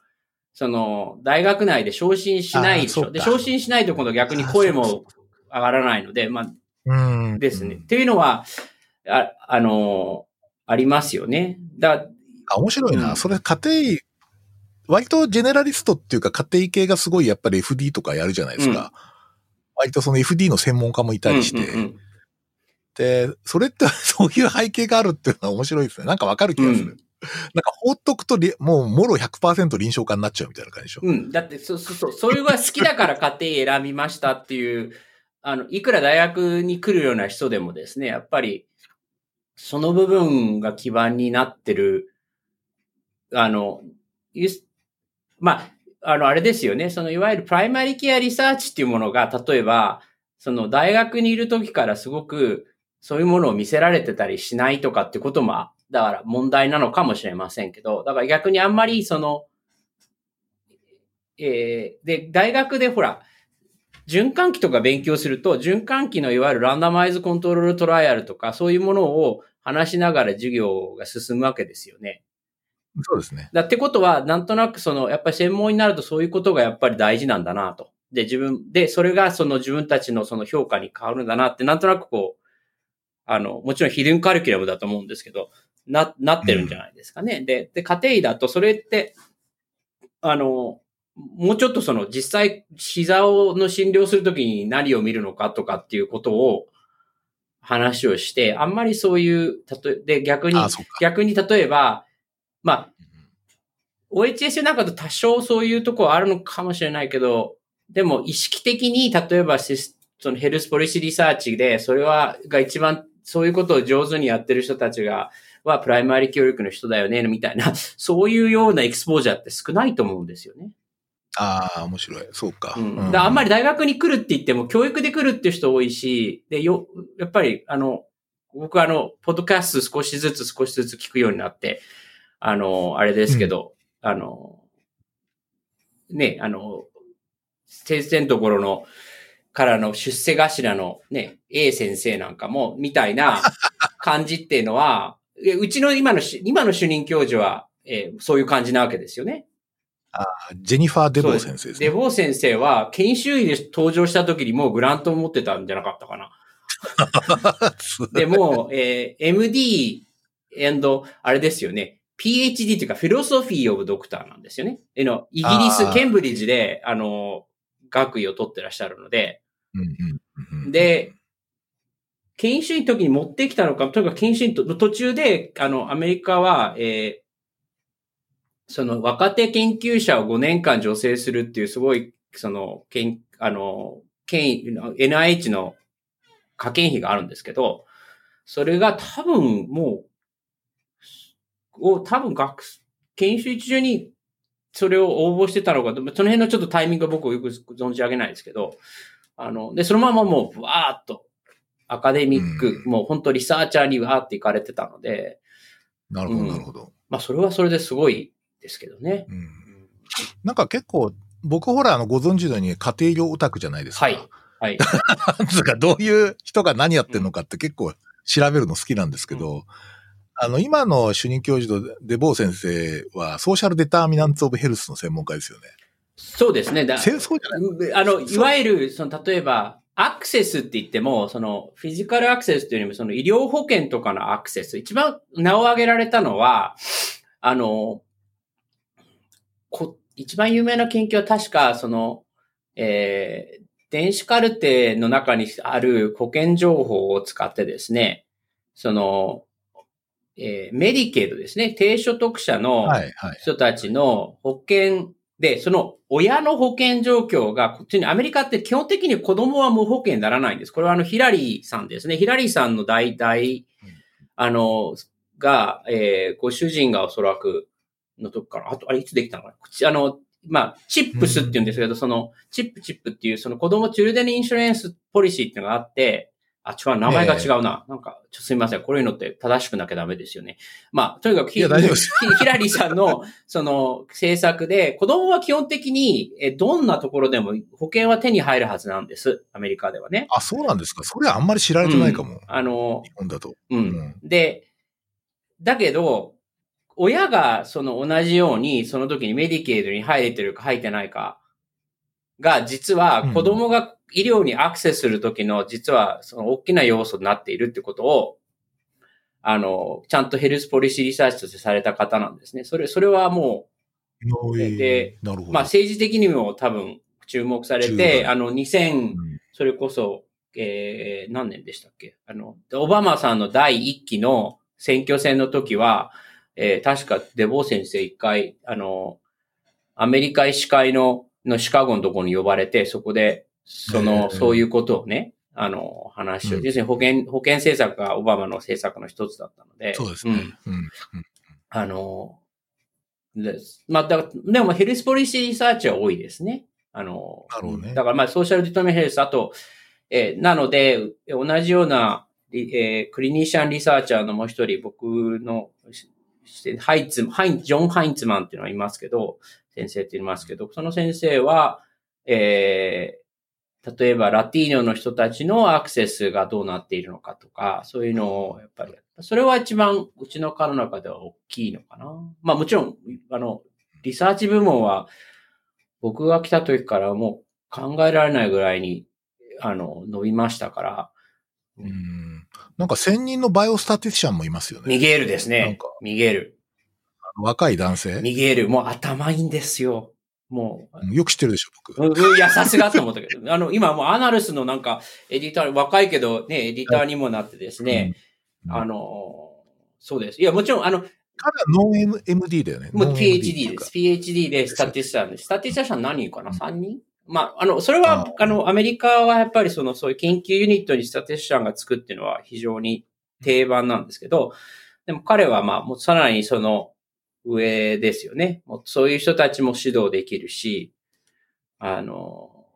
その、大学内で昇進しないでしょ？で、昇進しないと今度逆に声も上がらないので、まあ、うん。ですね。っていうのは、あ、あの、ありますよね。だ、あ、面白いな。うんそれ家庭医割とジェネラリストっていうか家庭系がすごいやっぱり FD とかやるじゃないですか。うん割とその FD の専門家もいたりして、うんうんうんで、それって <laughs> そういう背景があるっていうのは面白いですね。なんかわかる気がする。うんなんか放っとくとり、もうもろ100%臨床家になっちゃうみたいな感じでしょ。うん。だって、そうそうそう、それが好きだから家庭選びましたっていう、<laughs> あの、いくら大学に来るような人でもですね、やっぱり、その部分が基盤になってる、あの、ゆまあ、あの、あれですよね。その、いわゆるプライマリケアリサーチっていうものが、例えば、その、大学にいる時からすごく、そういうものを見せられてたりしないとかってことも、だから問題なのかもしれませんけど、だから逆にあんまりその、えーで、大学でほら、循環器とか勉強すると、循環器のいわゆるランダマイズコントロールトライアルとか、そういうものを話しながら授業が進むわけですよね。そうですね。だってことは、なんとなくその、やっぱり専門になるとそういうことがやっぱり大事なんだなと。で、自分、で、それがその自分たちのその評価に変わるんだなって、なんとなくこう、あの、もちろんヒルンカリキュラムだと思うんですけど、な、なってるんじゃないですかね。で、で、家庭医だとそれって、あの、もうちょっとその実際膝をの診療するときに何を見るのかとかっていうことを話をして、あんまりそういう、たとえ、で、逆に。逆に例えば、まあ、OHS なんかと多少そういうところあるのかもしれないけど、でも意識的に、例えばシスそのヘルスポリシーリサーチで、それは、が一番、そういうことを上手にやってる人たちが、はプライマリ教育の人だよね、みたいな、<laughs> そういうようなエクスポージャーって少ないと思うんですよね。ああ、面白い。そうか。うん。からあんまり大学に来るって言っても、教育で来るって人多いし、で、よ、やっぱり、あの、僕はあの、ポッドキャスト少しずつ少しずつ聞くようになって、あの、あれですけど、あの、ね、あの、先生のところの、からの出世頭のね、A 先生なんかも、みたいな <laughs> 感じっていうのは、うちの今のし、今の主任教授は、えーそういう感じなわけですよね。ジェニファー・デボー先生ですね。デボー先生は、研修医で登場した時にもうグラントを持ってたんじゃなかったかな。<laughs> でもう、えー MD、あれですよね。PhD っていうか、フィロソフィー・オブ・ドクターなんですよね。えの、イギリス、ケンブリッジで、あの、学位を取ってらっしゃるので、で、研修医の時に持ってきたのか、とにかく研修医の途中で、あの、アメリカは、えーその若手研究者を5年間助成するっていうすごい、その、けん、あの、権威、NIH の科研費があるんですけど、それが多分もう、を多分学、研修中中にそれを応募してたのか、その辺のちょっとタイミングが僕はよく存じ上げないですけど、あの、で、そのままもう、わーっと、アカデミック、うもう本当リサーチャーにわーって行かれてたので、なるほど、うんなるほど。まあ、それはそれですごいですけどね。うんなんか結構、僕ほら、あの、ご存知のように家庭用オタクじゃないですか。はい。はい。<laughs> なんつうか、どういう人が何やってんのかって結構調べるの好きなんですけど、あの、今の主任教授のデボー先生は、ソーシャルデターミナンツオブヘルスの専門家ですよね。そうですね。だ戦争じゃないあの、いわゆる、その、例えば、アクセスって言っても、その、フィジカルアクセスというよりも、その、医療保険とかのアクセス。一番名を挙げられたのは、あの、こ、一番有名な研究は確か、その、えー、電子カルテの中にある保険情報を使ってですね、その、えー、メディケードですね、低所得者の。人たちの保険で、その親の保険状況が、こっちにアメリカって基本的に子供は無保険にならないんです。これはあのヒラリーさんですね。ヒラリーさんの代々、あの、が、えーご主人がおそらくのとこから、あと、あれいつできたのかな？こっちあの、まあ、チップスって言うんですけど、その、チップチップっていう、その子供チルデンインシュレンスポリシーっていうのがあって、あ、違う、名前が違うな。なんか、ちょすみません。こういうのって正しくなきゃダメですよね。まあ、とにかくヒ、ラリーさんの、その、政策で、子供は基本的に、え、どんなところでも保険は手に入るはずなんです。アメリカではね。あ、そうなんですか。それはあんまり知られてないかも。うんあの、日本だと。う。うんん。で、だけど、親がその同じように、その時にメディケードに入れてるか入ってないかが、実は子供が医療にアクセスする時の、実はその大きな要素になっているってことを、あの、ちゃんとヘルスポリシーリサーチとしてされた方なんですね。それ、それはもで、なるほど。まあ政治的にも多分注目されて、あの2000、うん。それこそ、えー、何年でしたっけ？あの、オバマさんの第一期の選挙戦の時は、えー、確かデボー先生一回、あの、アメリカ医師会の、のシカゴのところに呼ばれて、そこで、そへの、ーそういうことをね、あの、話を、うん。要するに保険、保険政策がオバマの政策の一つだったので、そうですね。うん。うん。あの、でまあ、だでも health policy research は多いですね。あの、なるほどね。だからまあ、 social determinants of health、あと、えーなので、同じような、リえー clinician researcher のもう一人、僕の、しハイツ、ハイン、ジョン・ハインツマンっていうのがいますけど、先生って言いますけど、その先生は、えー例えばラティーノの人たちのアクセスがどうなっているのかとか、そういうのを、やっぱり、それは一番うちの課の中では大きいのかな。まあもちろん、あの、リサーチ部門は、僕が来た時からもう考えられないぐらいに、あの、伸びましたから、うん。なんか専任のバイオスタティシャンもいますよね。ミゲールですねなんか。ミゲール。若い男性？ミゲール、もう頭いいんですよ。もう、よく知ってるでしょ、僕。いや、さすがと思ったけど、<laughs> あの、今もうアナルスのなんか、エディター、若いけどね、エディターにもなってですね、うんあの、そうです。いや、もちろん、あの、彼はノン M- MD だよね。もう PhD です。PhD でスタティスタンです。スタティスタン何人かな ?3 人？まあ、あの、それはあ、あの、アメリカはやっぱりその、そういう研究ユニットにスタティスタンがつくっていうのは非常に定番なんですけど、でも彼はまあ、もうさらにその上ですよね。もうそういう人たちも指導できるし、あの、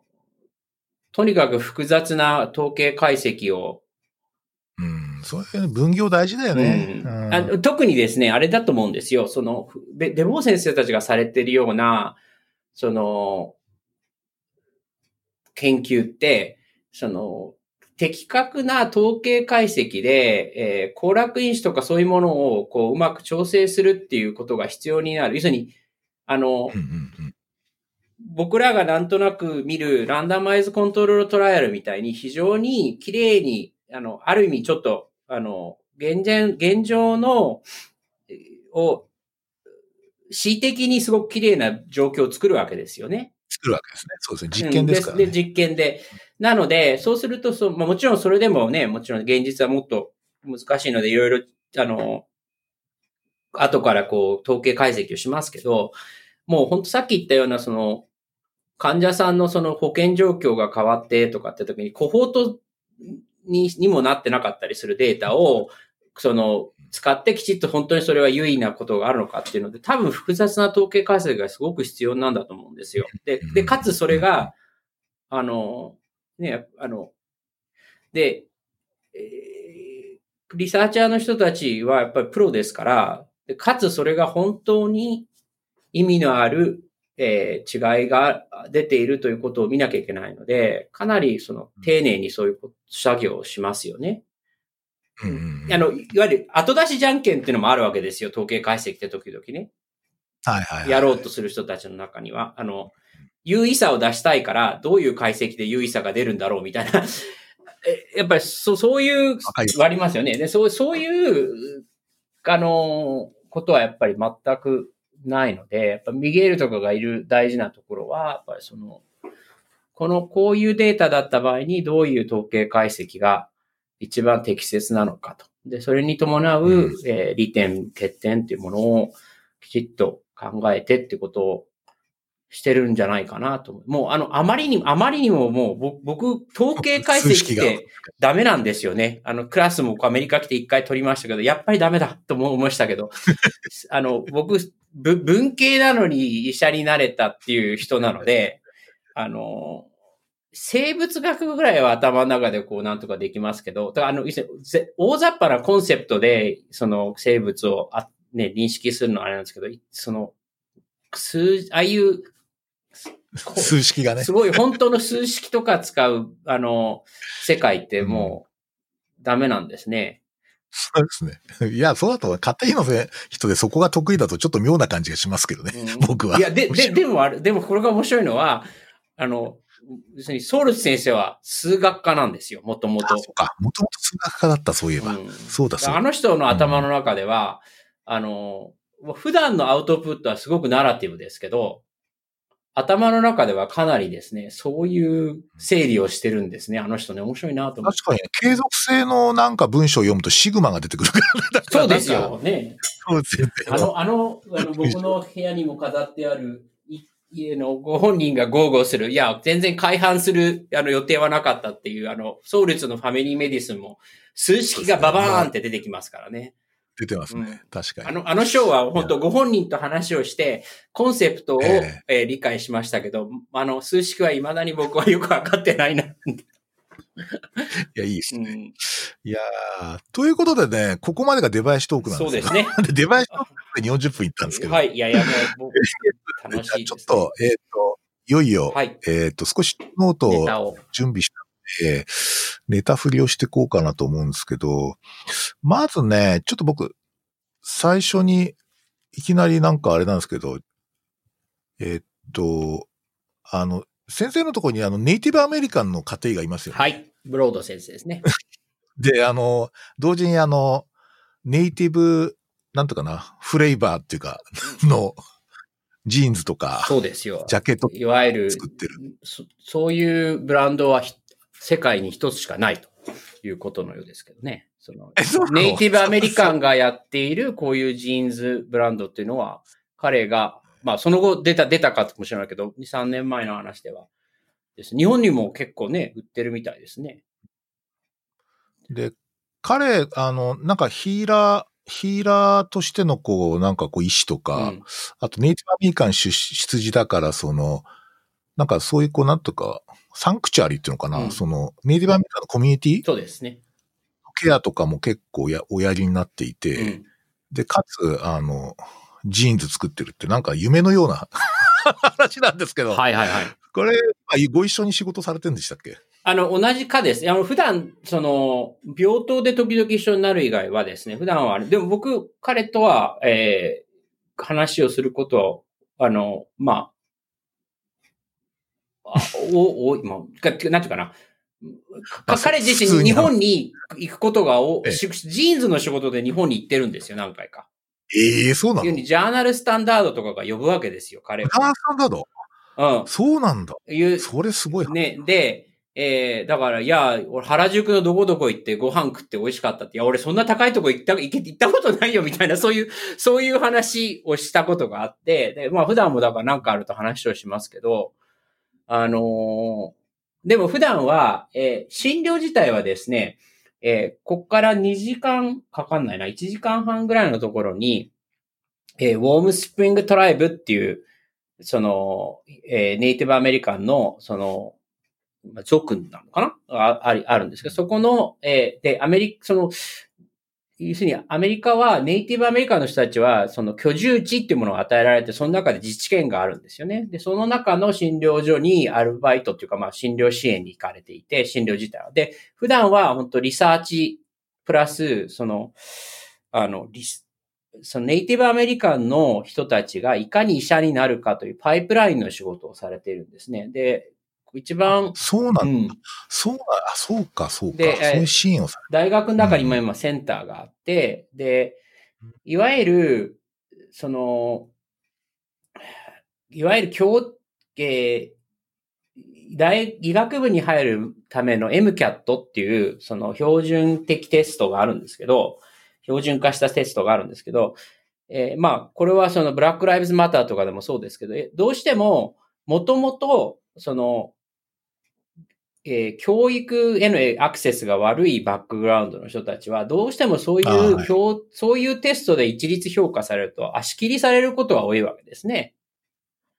とにかく複雑な統計解析をうん。そういう分業大事だよね。うんうんあの特にですね、あれだと思うんですよ。その、デデボー先生たちがされてるような、その、研究って、その、的確な統計解析で、えー、行楽因子とかそういうものを、こう、うまく調整するっていうことが必要になる。要するに、あの僕らがなんとなく見るランダマイズコントロールトライアルみたいに非常に綺麗に、あの、ある意味ちょっと、あの、現状、現状の、えーを、恣意的にすごく綺麗な状況を作るわけですよね。作るわけですね。そうですね。実験ですからね。うんで実験で。なので、そうするとそう、まあ、もちろんそれでもね、もちろん現実はもっと難しいので、いろいろ、あの、後からこう、統計解析をしますけど、もう本当さっき言ったような、その、患者さんのその保険状況が変わってとかって時に、コホートににもなってなかったりするデータを、その、使ってきちっと本当にそれは優位なことがあるのかっていうので、多分複雑な統計解析がすごく必要なんだと思うんですよ。で、で、かつそれが、あの、ね、あの、で、えーリサーチャーの人たちはやっぱりプロですから、でかつそれが本当に意味のある、えー違いが出ているということを見なきゃいけないので、かなりその丁寧にそういう作業をしますよね。うんうんうんあの、いわゆる後出しじゃんけんっていうのもあるわけですよ。統計解析って時々ね。はいはいはい。やろうとする人たちの中には、あの、優位さを出したいから、どういう解析で優位さが出るんだろうみたいな。<laughs> えやっぱりそう、そういうありますよね。で、そう、そういう、あの、ことはやっぱり全くないので、やっぱミゲールとかがいる大事なところは、やっぱりその、この、こういうデータだった場合に、どういう統計解析が一番適切なのかと。で、それに伴う、うんえー利点、欠点っていうものをきちっと考えてってことをしてるんじゃないかなと。もう、あの、あまりにも、あまりにももう、ぼ僕、統計解析ってダメなんですよね。あの、クラスもアメリカ来て一回取りましたけど、やっぱりダメだと思いましたけど、<laughs> あの、僕、ぶ文系なのに医者になれたっていう人なので、あの、生物学ぐらいは頭の中でこうなんとかできますけど、だからあの、大雑把なコンセプトで、その生物をあ、ね、認識するのはあれなんですけど、いその、数、ああいう、数式がね。すごい本当の数式とか使う、あの、世界ってもう、ダメなんですね。そうですね。いや、そうだと、勝手にの人でそこが得意だとちょっと妙な感じがしますけどね。うん僕はいや、で、で、でもあれ、でもこれが面白いのは、あの、要するにソウルス先生は数学科なんですよ、もともとあ、。そうか。もともと数学科だった、そういえば。うんそうだ、そうだ。あの人の頭の中では、あの、普段のアウトプットはすごくナラティブですけど、頭の中ではかなりですね、そういう整理をしてるんですね。あの人ね、面白いなと思って。確かに、継続性のなんか文章を読むとシグマが出てくるから、ね、そうですよね。そうですよね。あの、あの、あの僕の部屋にも飾ってある、家のご本人が豪語する、いや、全然改版するあの予定はなかったっていう、あの、創立のファミリーメディスンも、数式がババーンって出てきますからね。出てますね。うん、確かに。あの、あの章は本当ご本人と話をして、コンセプトを、えー、えー、理解しましたけど、あの、数式は未だに僕はよくわかってないな。いや、いいですね。うん、いやということでね、ここまでが出囃子トークなんですそうですね。<laughs> で出囃子トークで40分いったんですけど。はい、いやいや、もう、僕、<laughs> 楽しい、ね、ちょっと、えっ、ー、と、いよいよ、はい、えっ、ー、と、少しノートを準備したので、ネタ振りをしていこうかなと思うんですけど、まずね、ちょっと僕、最初に、いきなりなんかあれなんですけど、えー、っと、あの、先生のところにあの、ネイティブアメリカンの家庭がいますよね。はい。ブロード先生ですね。<laughs> で、あの、同時にあの、ネイティブ、なんとかな、フレーバーっていうか、<laughs> の、ジーンズとか、そうですよ。ジャケットいわゆる作ってるそ。そういうブランドは世界に一つしかないということのようですけどね。その？ネイティブアメリカンがやっているこういうジーンズブランドっていうのは、彼が、まあその後出た、出たかもしれないけど、2、3年前の話ではです。日本にも結構ね、売ってるみたいですね。で、彼、あの、なんかヒーラー、ヒーラーとしてのこう、なんかこう意思とか、うん、あとネイティブアメリカン出出自だから、その、なんかそういうこう、なんとか、サンクチュアリーっていうのかな、うん、その、ネイティブアメリカンのコミュニティそうですね。ケアとかも結構やおやりになっていて、うん、で、かつ、あの、ジーンズ作ってるってなんか夢のような <laughs> 話なんですけど。はいはいはい。これ、ご一緒に仕事されてるんでしたっけ？あの、同じ課です。あの、普段、その、病棟で時々一緒になる以外はですね、普段は、でも僕、彼とは、えー、話をすることは、あの、まあ、あお、お、今、なんていうかな、彼自身日本に行くことがお、ええ、ジーンズの仕事で日本に行ってるんですよ、何回か。ええー、そうなの？ジャーナルスタンダードとかが呼ぶわけですよ、彼は。ジャーナルスタンダード？うん。そうなんだ。いう。それすごい。ね、で、えー、だから、いや、俺原宿のどこどこ行ってご飯食って美味しかったって、いや、俺そんな高いとこ行った、行け、行ったことないよみたいな、<laughs> そういう、そういう話をしたことがあって、で、まあ普段もだからなんかあると話をしますけど、あのーでも普段は、えー、診療自体はですね、えー、こっから2時間かかんないな、1時間半ぐらいのところに、えー、ウォームスプリングトライブっていう、その、えー、ネイティブアメリカンの、その、族なのかな？あああるんですけど、そこの、えー、で、アメリカ、その、要するにアメリカはネイティブアメリカの人たちはその居住地っていうものを与えられて、その中で自治権があるんですよね。で、その中の診療所にアルバイトっていうかまあ診療支援に行かれていて、診療自体は。で、普段は本当リサーチプラス、その、あの、リス、そのネイティブアメリカンの人たちがいかに医者になるかというパイプラインの仕事をされているんですね。で、一番。そうなんだ。うん、そうそうか、そうか。で、そういうシーンをさ大学の中にも今センターがあって、うん、で、いわゆる、その、いわゆる教、えー、大、医学部に入るための MCAT っていう、その標準的テストがあるんですけど、標準化したテストがあるんですけど、えー、まあ、これはそのブラックライブズマターとかでもそうですけど、どうしても、もともと、その、えー、教育へのアクセスが悪いバックグラウンドの人たちは、どうしてもそういう、はい、そういうテストで一律評価されると、足切りされることは多いわけですね。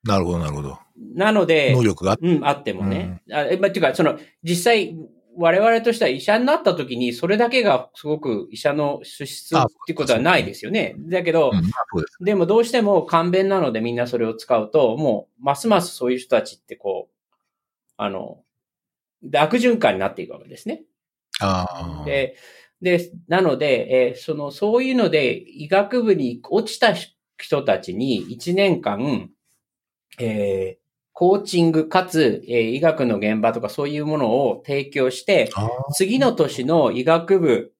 なるほど、なるほど。なので、能力がうん、あってもね。うん、あまあ、ていうか、その、実際、我々としては医者になった時に、それだけがすごく医者の資質っていうことはないですよね。だけど、うんで、でもどうしても簡便なのでみんなそれを使うと、もう、ますますそういう人たちってこう、あの、悪循環になっていくわけですね。あで、で、なので、えー、その、そういうので、医学部に落ちた人たちに1年間、えー、コーチングかつ、えー、医学の現場とかそういうものを提供して、次の年の医学部、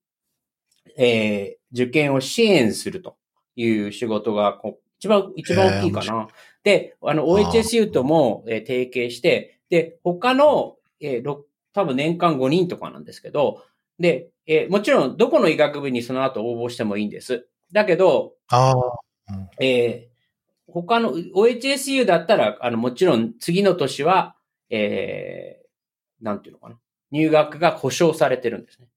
えー、受験を支援するという仕事がこう、一番、一番大きいかな。で、あの、OHSU とも、えー提携して、で、他の、えーろ多分年間5人とかなんですけど、で、えーもちろん、どこの医学部にその後応募してもいいんです。だけど、ああ。えー他の OHSU だったら、あの、もちろん次の年は、えーなんていうのかな。入学が保証されてるんですね。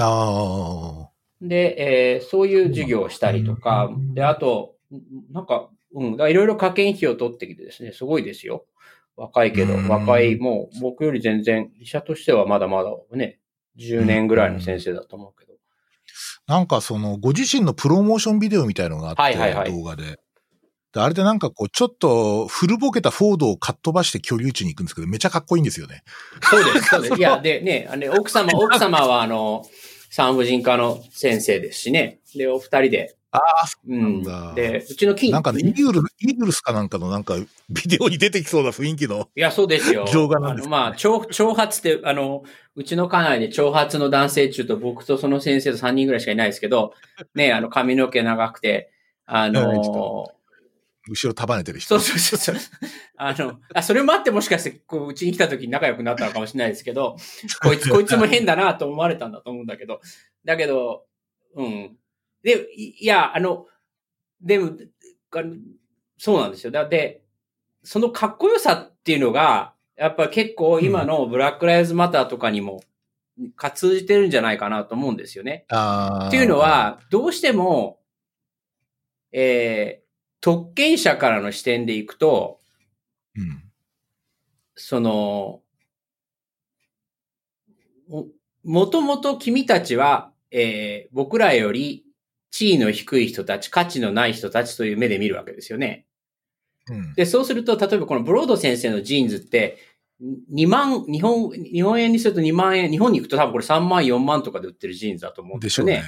ああ。で、えーそういう授業をしたりとかう、んで、あと、なんか、うん、いろいろ加研費を取ってきてですね、すごいですよ。若いけど、うん若い、もう僕より全然、医者としてはまだまだね、10年ぐらいの先生だと思うけど。なんかその、ご自身のプロモーションビデオみたいのがあって、はいはいはい動画で。であれでなんかこう、ちょっと古ぼけたフォードをかっ飛ばして居留地に行くんですけど、めちゃかっこいいんですよね。そうです、そうです。<laughs> いや、でね、あのね奥様、奥様はあの、産婦人科の先生ですしね。で、お二人で。ああ、うんなんだ。で、うちの金なんかね、イーグル、イーグルスかなんかのなんか、ビデオに出てきそうな雰囲気の。いや、そうですよ。動画なんですあのまあ、長、長髪って、あの、うちの家内で長髪の男性中と僕とその先生と3人ぐらいしかいないですけど、<laughs> ね、あの、髪の毛長くて、あのょ、後ろ束ねてる人。そうそうそうそう。<laughs> あの、あ、それもあってもしかして、こう、うちに来た時に仲良くなったのかもしれないですけど、こいつ、こいつも変だなと思われたんだと思うんだけど、だけど、うん。で、いいや、あの、でも、そうなんですよ。だって、そのかっこよさっていうのが、やっぱ結構今のブラックライズマターとかにも、か通じてるんじゃないかなと思うんですよね。っていうの、は、どうしても、えー、特権者からの視点でいくと、うん。その、ももともと君たちは、えー僕らより地位の低い人たち、価値のない人たちという目で見るわけですよね。うん。で、そうすると、例えばこのブロード先生のジーンズって、2万、日本、日本円にすると2万円、日本に行くと多分これ3万、4万とかで売ってるジーンズだと思うんですよね。しょうね。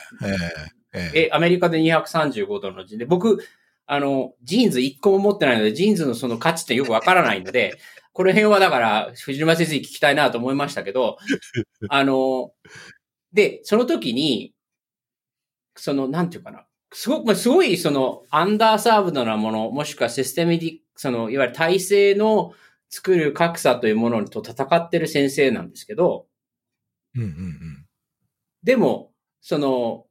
え、アメリカで235ドルのジーンズで、僕、あの、ジーンズ1個も持ってないので、ジーンズのその価値ってよくわからないので、<laughs> この辺はだから、藤沼先生に聞きたいなと思いましたけど、<laughs> あの、で、その時に、その、なんていうかな、すごく、まあすごい、その、アンダーサーブドなもの、もしくはシステムディ、その、いわゆる体制の作る格差というものと戦ってる先生なんですけど、うんうんうん。でも、その、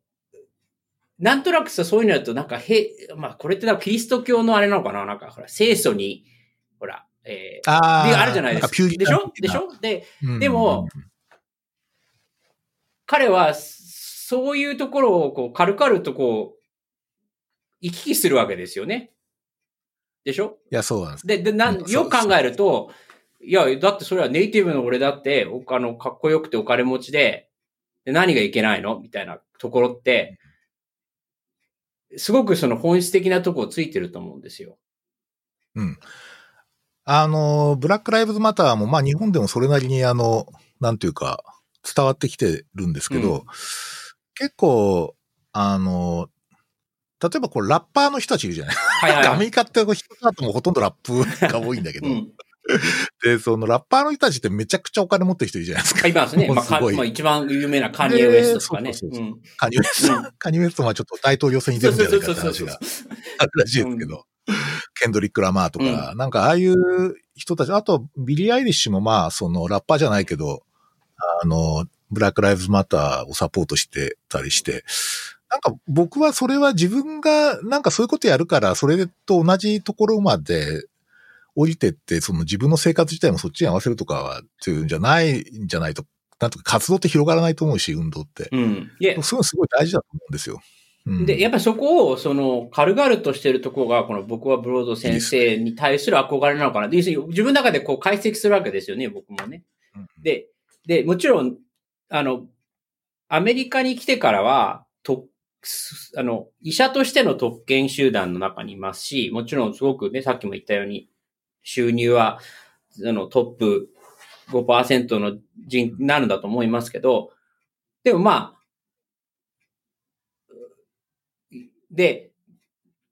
なんとなくさ、そういうのだと、なんか、へ、まあ、これってなんかキリスト教のあれなのかななんか、ほら、清楚に、ほら、えー、ああ。であるじゃないですか。んピューリでしょ？でしょ？で、うんでも、彼は、そういうところを、こう、軽々とこう、行き来するわけですよね。でしょ？いや、そうなんです。で、で、なうんん、よく考えると、いや、だってそれはネイティブの俺だって、おあの、かっこよくてお金持ちで、で何がいけないの？みたいなところって、すごくその本質的なとこをついてると思うんですよ。うん。あの、ブラックライブズマターも、まあ日本でもそれなりにあの、なんていうか、伝わってきてるんですけど、うん結構、あの、例えばこうラッパーの人たちいるじゃない、はいはい、アはい。メリカってこップホップもほとんどラップが多いんだけど、うん。で、そのラッパーの人たちってめちゃくちゃお金持ってる人いるじゃないですか。いますね。すごいまあ、一番有名なカニエ・ウエストとかね。でそうそうそううんカニエ・ウエスト、うんカニエ・ウエストはちょっと大統領選に出るんじゃないかって話があるらしいですけど、ケンドリック・ラマーとか、なんかああいう人たち、あとビリー・アイリッシュもまあ、そのラッパーじゃないけど、あの、ブラック・ライブズ・マターをサポートしてたりして、なんか僕はそれは自分がなんかそういうことやるから、それと同じところまで降りてって、その自分の生活自体もそっちに合わせるとかは、っていうんじゃないんじゃないと、なんとか活動って広がらないと思うし、運動って。うん。で、そういうのすごい大事だと思うんですよ。うん、で、やっぱりそこを、その、軽々としてるところが、この僕はブロード先生に対する憧れなのかな。で自分の中でこう解析するわけですよね、僕もね。うんで、で、もちろん、あの、アメリカに来てからは、と、あの、医者としての特権集団の中にいますし、もちろんすごくね、さっきも言ったように、収入は、あの、トップ5%の人なるんだと思いますけど、でもまあ、で、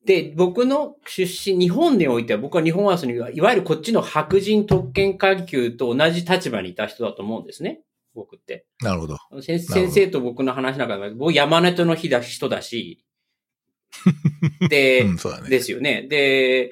で、僕の出身、日本においては、僕は日本はその、いわゆるこっちの白人特権階級と同じ立場にいた人だと思うんですね。僕って。なるほど。先生と僕の話の中で、僕山根との日だ人だし、で、<laughs> うん、ね。ですよね。で、ね。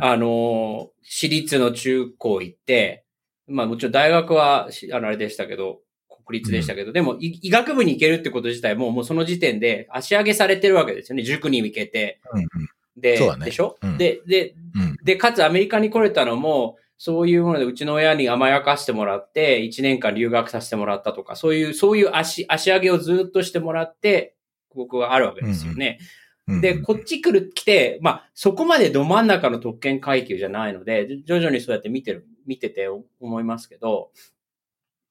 あの、私立の中高行って、まあもちろん大学はし、あの、あれでしたけど、国立でしたけど、でもい医学部に行けるってこと自体も、もうその時点で足上げされてるわけですよね。塾に行けて。うんうんで、ねでしょ、うんで、で、うん。で、かつアメリカに来れたのも、そういうものでうちの親に甘やかしてもらって、1年間留学させてもらったとか、そういう、そういう足、足上げをずっとしてもらって、僕はあるわけですよね。うん。で、こっち来る、来て、まあ、そこまでど真ん中の特権階級じゃないので、じ徐々にそうやって見てる、見てて思いますけど、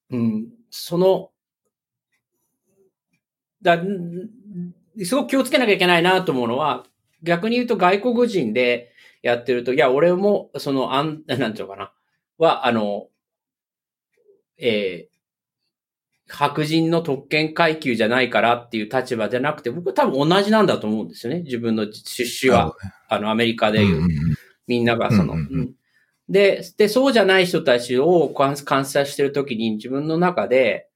うん、その、だ、んすごく気をつけなきゃいけないなと思うのは、逆に言うと外国人でやってると、いや、俺も、その、あん、<laughs> なんていうのかな、は、あの、えー白人の特権階級じゃないからっていう立場じゃなくて、僕は多分同じなんだと思うんですよね。自分の出身は、あの、アメリカでいう、うんうんうん。みんながその、うんうんうん。うん。で、で、そうじゃない人たちを観観察してるときに自分の中で、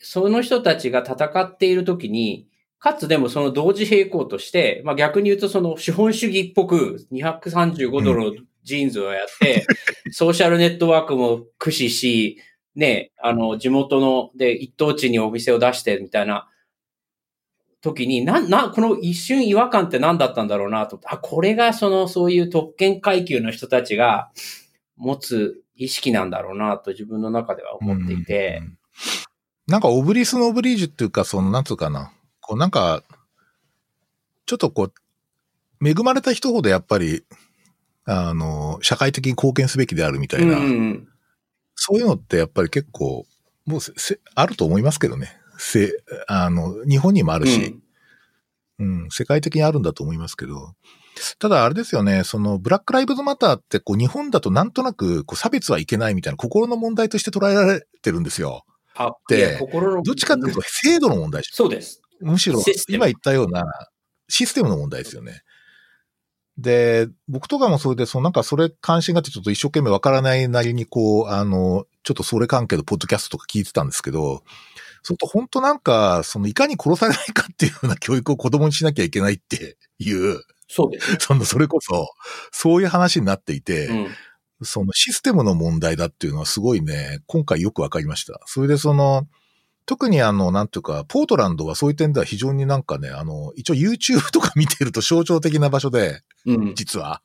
その人たちが戦っているときに、かつでもその同時並行として、まあ逆に言うとその資本主義っぽく235ドルのジーンズをやって、<laughs> ソーシャルネットワークも駆使し、ね、あの、地元の、で、一等地にお店を出してみたいな時に、な、な、この一瞬違和感って何だったんだろうなと。あ、これがその、そういう特権階級の人たちが持つ意識なんだろうなと自分の中では思っていてうん、なんかオブリスのオブリージュっていうか、その、なんつうかな。こう、なんか、ちょっとこう、恵まれた人ほどやっぱり、あの、社会的に貢献すべきであるみたいな、うんうんそういうのってやっぱり結構、もうせせあると思いますけどね。せ、あの、日本にもあるし、うん、世界的にあるんだと思いますけど。ただあれですよね、そのブラックライブズマターってこう日本だとなんとなくこう差別はいけないみたいな心の問題として捉えられてるんですよ。あ、でいや心の。どっちかというと制度の問題そうです。むしろ今言ったようなシステムの問題ですよね。で、僕とかもそれで、そのなんかそれ関心があってちょっと一生懸命わからないなりにこう、あの、ちょっとそれ関係のポッドキャストとか聞いてたんですけど、それと本当なんか、そのいかに殺されないかっていうような教育を子供にしなきゃいけないっていう、そうです。<laughs> その、それこそ、そういう話になっていて、うん。そのシステムの問題だっていうのはすごいね、今回よくわかりました。それでその、特にあの、なんていうか、ポートランドはそういう点では非常になんかね、あの、一応 YouTube とか見てると象徴的な場所で、うん。実は。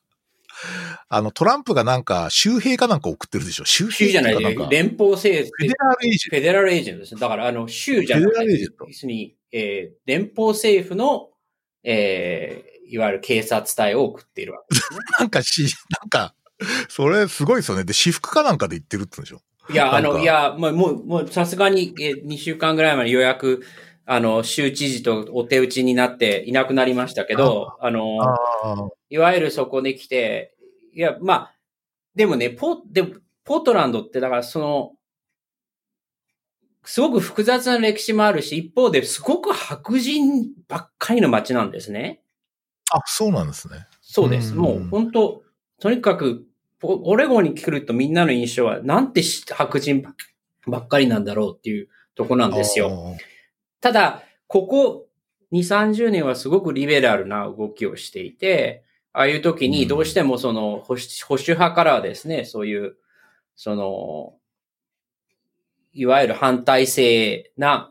あの、トランプがなんか、州兵かなんか送ってるでしょ州じゃないか連邦政府。デラルエージェンフェデラルエージェントですね。だから、あの、州じゃなくてフェデラルエージェント、要するに、えー、連邦政府の、えー、いわゆる警察隊を送っているわけですね。ト。<laughs> なんかし、なんか、それすごいですよね。で、私服かなんかで言ってるって言うんでしょいや、あの、いや、もう、もう、もう、さすがに、えー、2週間ぐらい前にようやく、あの、州知事とお手打ちになっていなくなりましたけど、あの、あいわゆるそこで来て、いや、まあ、でもね、ポ、でもポートランドって、だからその、すごく複雑な歴史もあるし、一方ですごく白人ばっかりの街なんですね。あ、そうなんですね。そうです。うんもう本当、とにかく、ポオレゴンに来るとみんなの印象は、なんてし白人ばっかりなんだろうっていうとこなんですよ。よ。ただ、ここ2、30年はすごくリベラルな動きをしていて、ああいう時にどうしてもその保守保守派からはですね、そういう、その、いわゆる反体制な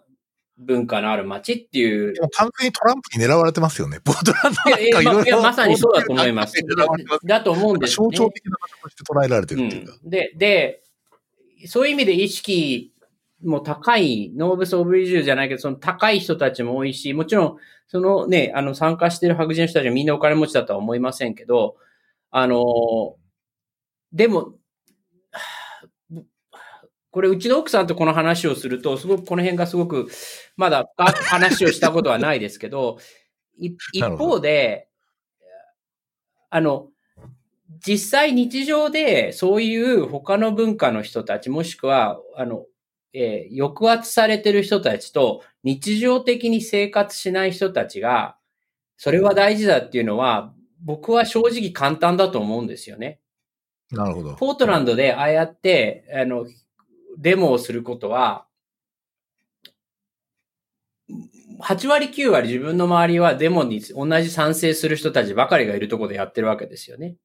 文化のある街っていうでも完全にトランプに狙われてますよね。<laughs> ポートランドなんかいろいろ。まさにそうだと思います。<laughs> だと思うんですよね。象徴的な場所として捉えられてるっていうか。うん、で、で、そういう意味で意識も高い、ノーブス・オブリジューじゃないけど、その高い人たちも多いし、もちろん、そのね、あの、参加してる白人の人たちはみんなお金持ちだとは思いませんけど、あの、でも、<sighs> これ、うちの奥さんとこの話をすると、すごくこの辺がすごく、まだ話をしたことはないですけど、い <laughs> 一方で、あの、実際日常でそういう他の文化の人たち、もしくは、あの、えー抑圧されてる人たちと日常的に生活しない人たちが、それは大事だっていうのは、僕は正直簡単だと思うんですよね。なるほど。ポートランドでああやって、あの、デモをすることは、8割9割自分の周りはデモに同じ賛成する人たちばかりがいるところでやってるわけですよね。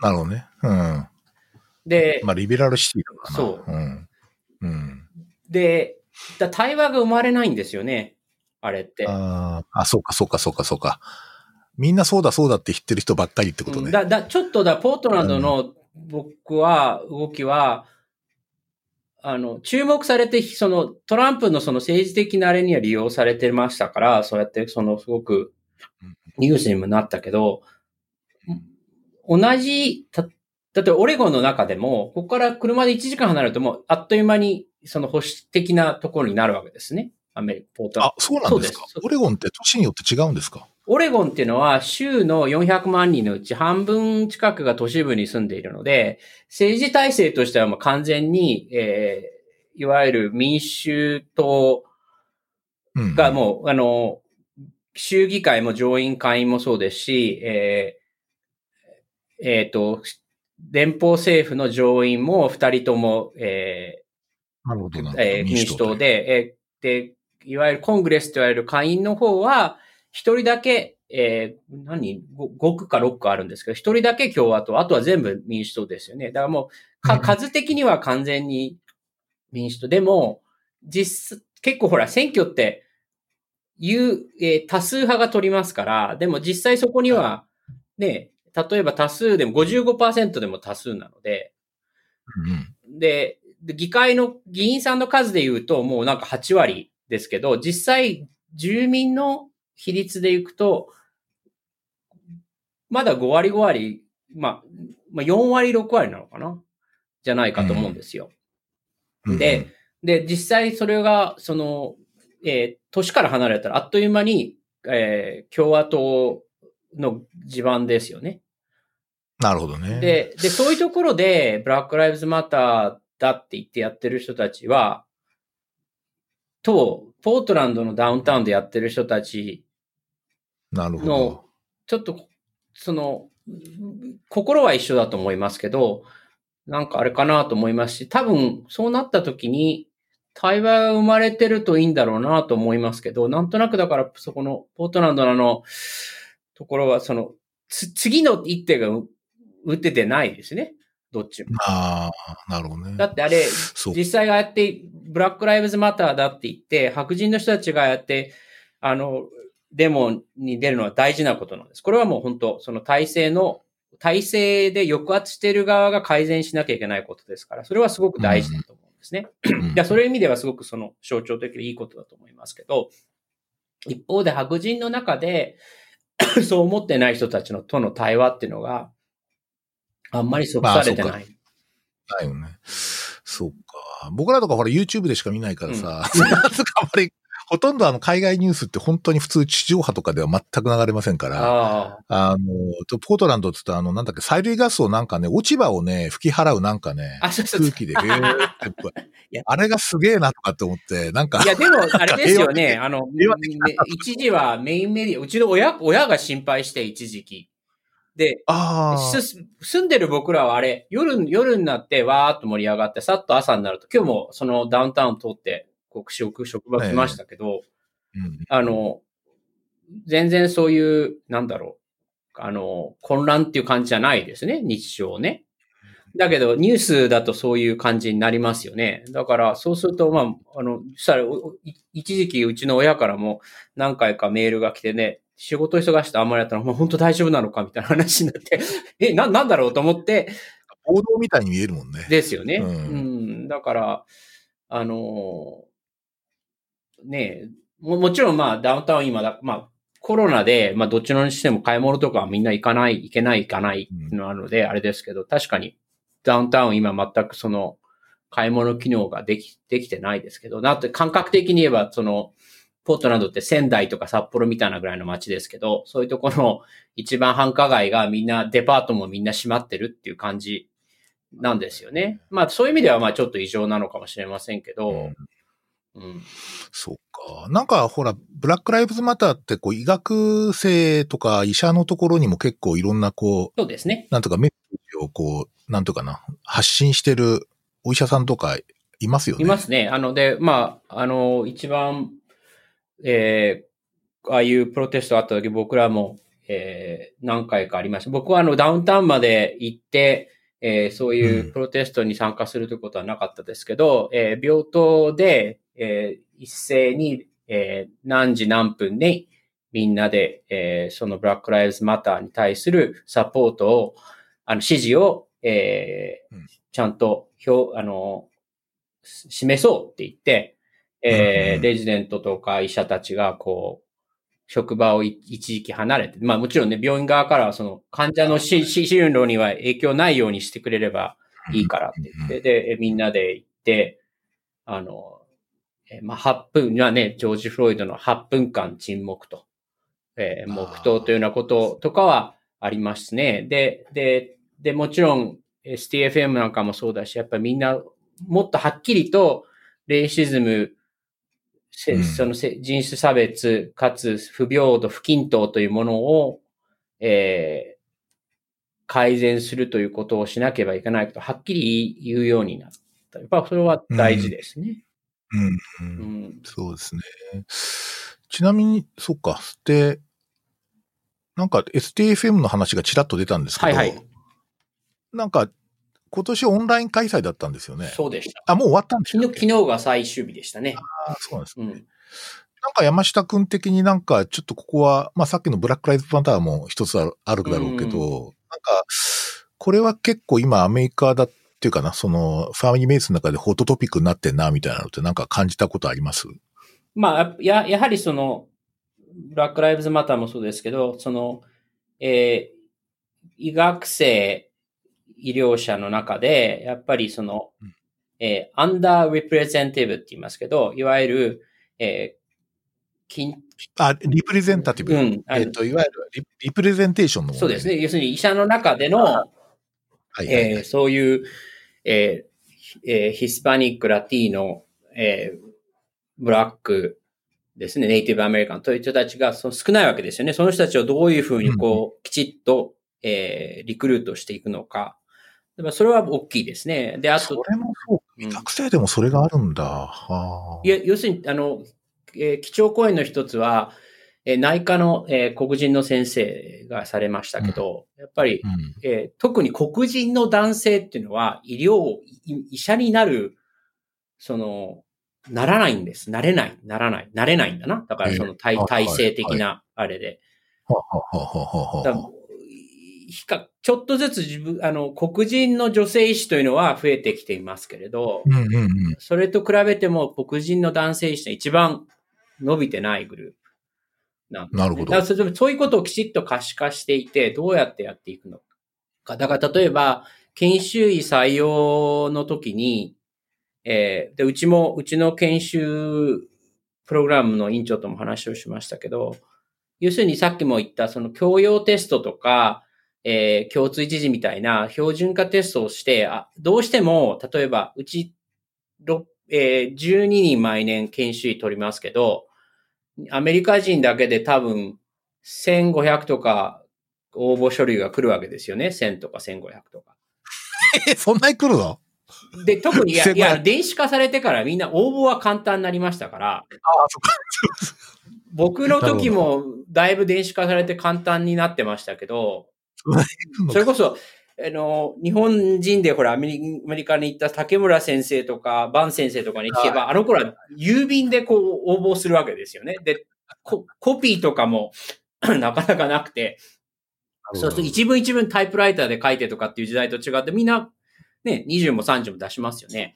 なるほどね。うん。で、まあ、リベラルシティだからな。。そううん。うん。で、だ対話が生まれないんですよね。あれって。あーあ、そうか、そうか、そうか、そうか。みんなそうだ、そうだって言ってる人ばっかりってことね。うんだ、だ、ちょっとだ、ポートランドの僕は、動きは、あの、注目されて、その、トランプのその政治的なあれには利用されてましたから、そうやって、その、すごくニュースにもなったけど、同じ、た、だってオレゴンの中でも、ここから車で1時間離れるともう、あっという間に、その保守的なところになるわけですね。アメリカ、ポートあ、そうなんですか？オレゴンって都市によって違うんですか？オレゴンっていうのは州の400万人のうち半分近くが都市部に住んでいるので、政治体制としてはもう完全に、えー、いわゆる民主党うん。がもう、あの、州議会も上院会員もそうですし、えーえーと、連邦政府の上院も二人とも、えなるほどなーえー民主党。で、えーで、いわゆるコングレスと言われる会員の方は、一人だけ、えー何 ?5 区か6区あるんですけど、一人だけ共和党、あとは全部民主党ですよね。だからもう、かうん数的には完全に民主党。でも、実、結構ほら、選挙って、いう、えー多数派が取りますから、でも実際そこには、ね、例えば多数でも55%でも多数なので、うん。で、で議会の議員さんの数で言うともうなんか8割ですけど、実際住民の比率でいくと、まだ5割5割、まあ、まあ4割6割なのかな？じゃないかと思うんですよ。うん。で、で、実際それが、その、えー年から離れたらあっという間に、えー共和党の地盤ですよね。なるほどね。、で、で、そういうところで、ブラック・ライブズ・マターだって言ってやってる人たちは、と、ポートランドのダウンタウンでやってる人たちなるほのど。、ちょっと、その、心は一緒だと思いますけど、なんかあれかなと思いますし、多分そうなった時に、対話が生まれてるといいんだろうなと思いますけど、なんとなくだからそこのポートランドのところはその、つ次の一手がう打ててないですね。どっちも。ああ、なるほどね。だってあれ。実際がやって、ブラック・ライブズ・マターだって言って、白人の人たちがやって、あの、デモに出るのは大事なことなんです。これはもう本当、その体制の、体制で抑圧している側が改善しなきゃいけないことですから、それはすごく大事だと思うんですね。うんいや、そういう意味ではすごくその象徴的でいいことだと思いますけど、一方で白人の中で、<coughs> そう思ってない人たちのとの対話っていうのが、あんまり即されてまあない。だよね。そうか。僕らとかほら YouTube でしか見ないからさ、う <laughs> かあんまり、ほとんどあの海外ニュースって本当に普通地上波とかでは全く流れませんから、ああの、とポートランドって言ったらあの、なんだっけ、催涙ガスをなんかね、落ち葉をね、吹き払うなんかねあ。、あ、そうそうそう。空気で、へーっ <laughs> あれがすげえなとかって思って、なんかい、や、でも、あれですよね。平あの、一時はメインメディア、うちの親、親が心配して、一時期。で、ああ、す住んでる僕らはあれ、夜、夜になってわーっと盛り上がって、さっと朝になると、今日もそのダウンタウン通って、こう、職、職場来ましたけど、うんあの、全然そういう、なんだろう、あの、混乱っていう感じじゃないですね、日常ね。だけど、ニュースだとそういう感じになりますよね。だから、そうすると、まあ、あの、そしたら、おい一時期うちの親からも何回かメールが来てね、仕事忙しくてあんまりやったら、もう本当大丈夫なのかみたいな話になって、<laughs> え、な、なんだろうと思って、報道みたいに見えるもんね。ですよね。ううんん。だから、あのーねえも、もちろんまあダウンタウン今だ、まあコロナで、まあどっちのにしても買い物とかはみんな行かない、行けない、行かないってのがあるので、あれですけど、確かにダウンタウン今全くその買い物機能ができ、できてないですけど、なって感覚的に言えばその、ポートランドって仙台とか札幌みたいなぐらいの街ですけど、そういうところの一番繁華街がみんな、デパートもみんな閉まってるっていう感じなんですよね。まあそういう意味ではまあちょっと異常なのかもしれませんけど、うんうん。そうか。なんかほら、ブラックライブズマターってこう医学生とか医者のところにも結構いろんなこう、そうですね。なんとかメッセージをこう、なんとかな、発信してるお医者さんとかいますよね。いますね。あので、まあ、あの、一番えー、ああいうプロテストあった時僕らも、えー、何回かありました。僕はあのダウンタウンまで行って、えー、そういうプロテストに参加するということはなかったですけど、うん、えー、病棟で、えー、一斉に、えー、何時何分にみんなで、えー、そのブラックライブズマターに対するサポートを、あの、指示を、えー、うん、ちゃんと表、あの、示そうって言って、えー、レジデントとか医者たちが、こう、職場を一時期離れて、まあもちろんね、病院側からはその患者の死進路には影響ないようにしてくれればいいからって言って、で、みんなで行って、あの、えまあ8分、はね、ジョージ・フロイドの8分間沈黙と、えー、黙祷というようなこととかはありますね。で、で、で、もちろん STFM なんかもそうだし、やっぱりみんなもっとはっきりとレイシズム、うん、その人種差別、かつ不平等、不均等というものを、えー、改善するということをしなければいけないと、はっきり言うようになった。やっぱそれは大事ですね。うん。うん、うん、そうですね。ちなみに、そっか。で、なんか STFM の話がちらっと出たんですけど、はいはい、なんか今年オンライン開催だったんですよね。そうでした。あ、もう終わったんですか昨日が最終日でしたね。ああ、そうなんですね。うん、なんか山下くん的になんかちょっとここは、まあさっきのブラックライズパターンも一つあるあるだろうけど、うん、なんか、これは結構今アメリカだっていうかな、そのファミリーメイツの中でホットトピックになってんな、みたいなのってなんか感じたことあります？まあ、や、やはりその、ブラックライブズマターもそうですけど、その、えー、医学生医療者の中で、やっぱりその、うん、えー、アンダーレプレゼンティブって言いますけど、いわゆる、えー、筋あ、リプレゼンタティブ。うん。えっ、ー、と、いわゆるリリプレゼンテーションのそうですね。要するに医者の中での、はいはいはい、えー、そういう、えーえー、ヒスパニック、ラティーノ、えー、ブラックですね、ネイティブアメリカンという人たちがその少ないわけですよね。その人たちをどういうふうにこう、うん、きちっと、えー、リクルートしていくのか。それは大きいですね。で、あと。それもそう。学生でもそれがあるんだ。いや、要するに、あの、えー、基調講演の一つは、えー、内科の、えー、黒人の先生がされましたけど、うん、やっぱり、うん、えー、特に黒人の男性っていうのは、医療、医者になる、その、ならないんです。なれない。ならない。なれないんだな。だからその体,、体制的なあれで。ちょっとずつ自分、あの、黒人の女性医師というのは増えてきていますけれど、うんうんうん、それと比べても黒人の男性医師は一番伸びてないグループなんです、ね、なるほど。だからそういうことをきちっと可視化していて、どうやってやっていくのか。だから例えば、研修医採用の時に、えー、で、うちも、うちの研修プログラムの委員長とも話をしましたけど、要するにさっきも言ったその教養テストとか、えー、共通一時みたいな標準化テストをして、あどうしても、例えば、うち、えー、12人毎年研修医取りますけど、アメリカ人だけで多分1500とか応募書類が来るわけですよね。1000とか1500とか。え、そんなに来るの？で、特に、いや、いや、電子化されてからみんな応募は簡単になりましたから。ああ、そっか。僕の時もだいぶ電子化されて簡単になってましたけど、それこそ、あの、日本人でほらアメリカに行った竹村先生とか、バン先生とかに聞けば、あの頃は郵便でこう応募するわけですよね。で、ココピーとかも <clears throat> なかなかなくて、そうすると一文一文タイプライターで書いてとかっていう時代と違ってみんなね、20も30も出しますよね。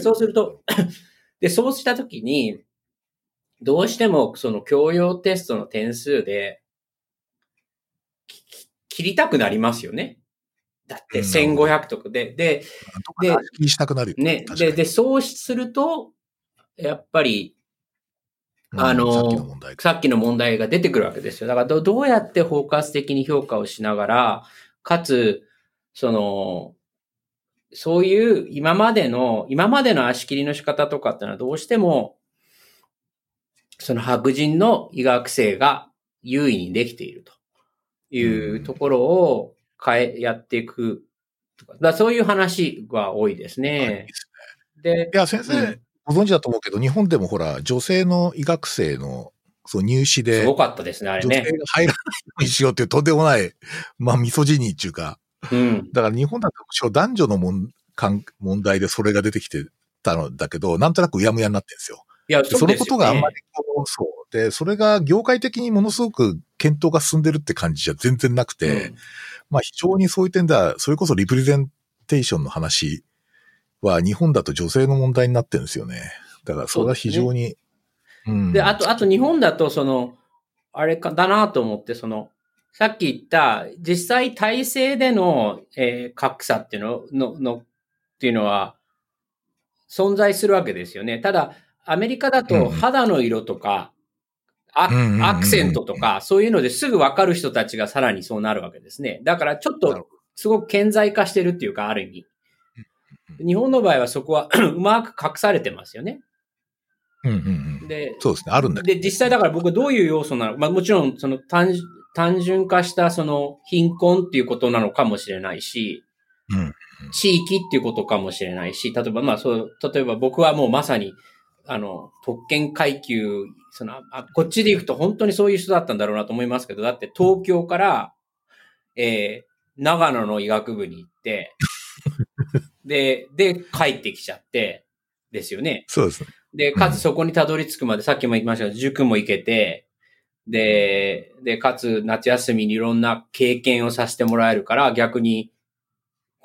そうすると、で、そうしたときに、どうしてもその教養テストの点数で、切りたくなりますよね。だって1500とかで、で、で、気にしたくなるね。で、で、そうすると、やっぱり、あの、さっきの問題が出てくるわけですよ。だからど、どうやって包括的に評価をしながら、かつ、その、そういう今までの、今までの足切りの仕方とかっていうのはどうしても、その白人の医学生が優位にできているというところを変え、やっていくとか。だそういう話が多いですね。で、いや、先生、うん、ご存知だと思うけど、日本でもほら、女性の医学生のそう入試で、すごかったですね、あれ女性ね。が入らないようにしようっていうとんでもない、<laughs> まあ、ミソジニーっていうか、うん。だから日本だと男女のもんかん問題でそれが出てきてたのだけど、なんとなくうやむやになってるんですよ。いや、でそのことがあんまり。りこう、そう。で、それが業界的にものすごく検討が進んでるって感じじゃ全然なくて、うんまあ非常にそういう点では、それこそリプレゼンテーションの話は日本だと女性の問題になってるんですよね。だからそれは非常に、うん。で、あと、あと日本だと、その、あれか、だなと思って、その、さっき言った、実際体制での、えー格差っていうの、の、の、っていうのは、存在するわけですよね。ただ、アメリカだうんと肌の色とか、アクセントとか、そういうのですぐわかる人たちがさらにそうなるわけですね。だからちょっとすごく顕在化してるっていうか、ある意味。日本の場合はそこは <clears throat> うまく隠されてますよね。うんうんうん。で、そうですね。あるんだけで、実際だから僕どういう要素なのまあもちろんその単単純化したその貧困っていうことなのかもしれないし、うん地域っていうことかもしれないし、例えばまあそう、例えば僕はもうまさに、あの、特権階級、その、あこっちで行くと本当にそういう人だったんだろうなと思いますけど、だって東京から、えー、長野の医学部に行って、<laughs> で、で、帰ってきちゃって、ですよね。そうですね。で、かつそこにたどり着くまで、さっきも言いましたけど、塾も行けて、で、で、かつ夏休みにいろんな経験をさせてもらえるから、逆に、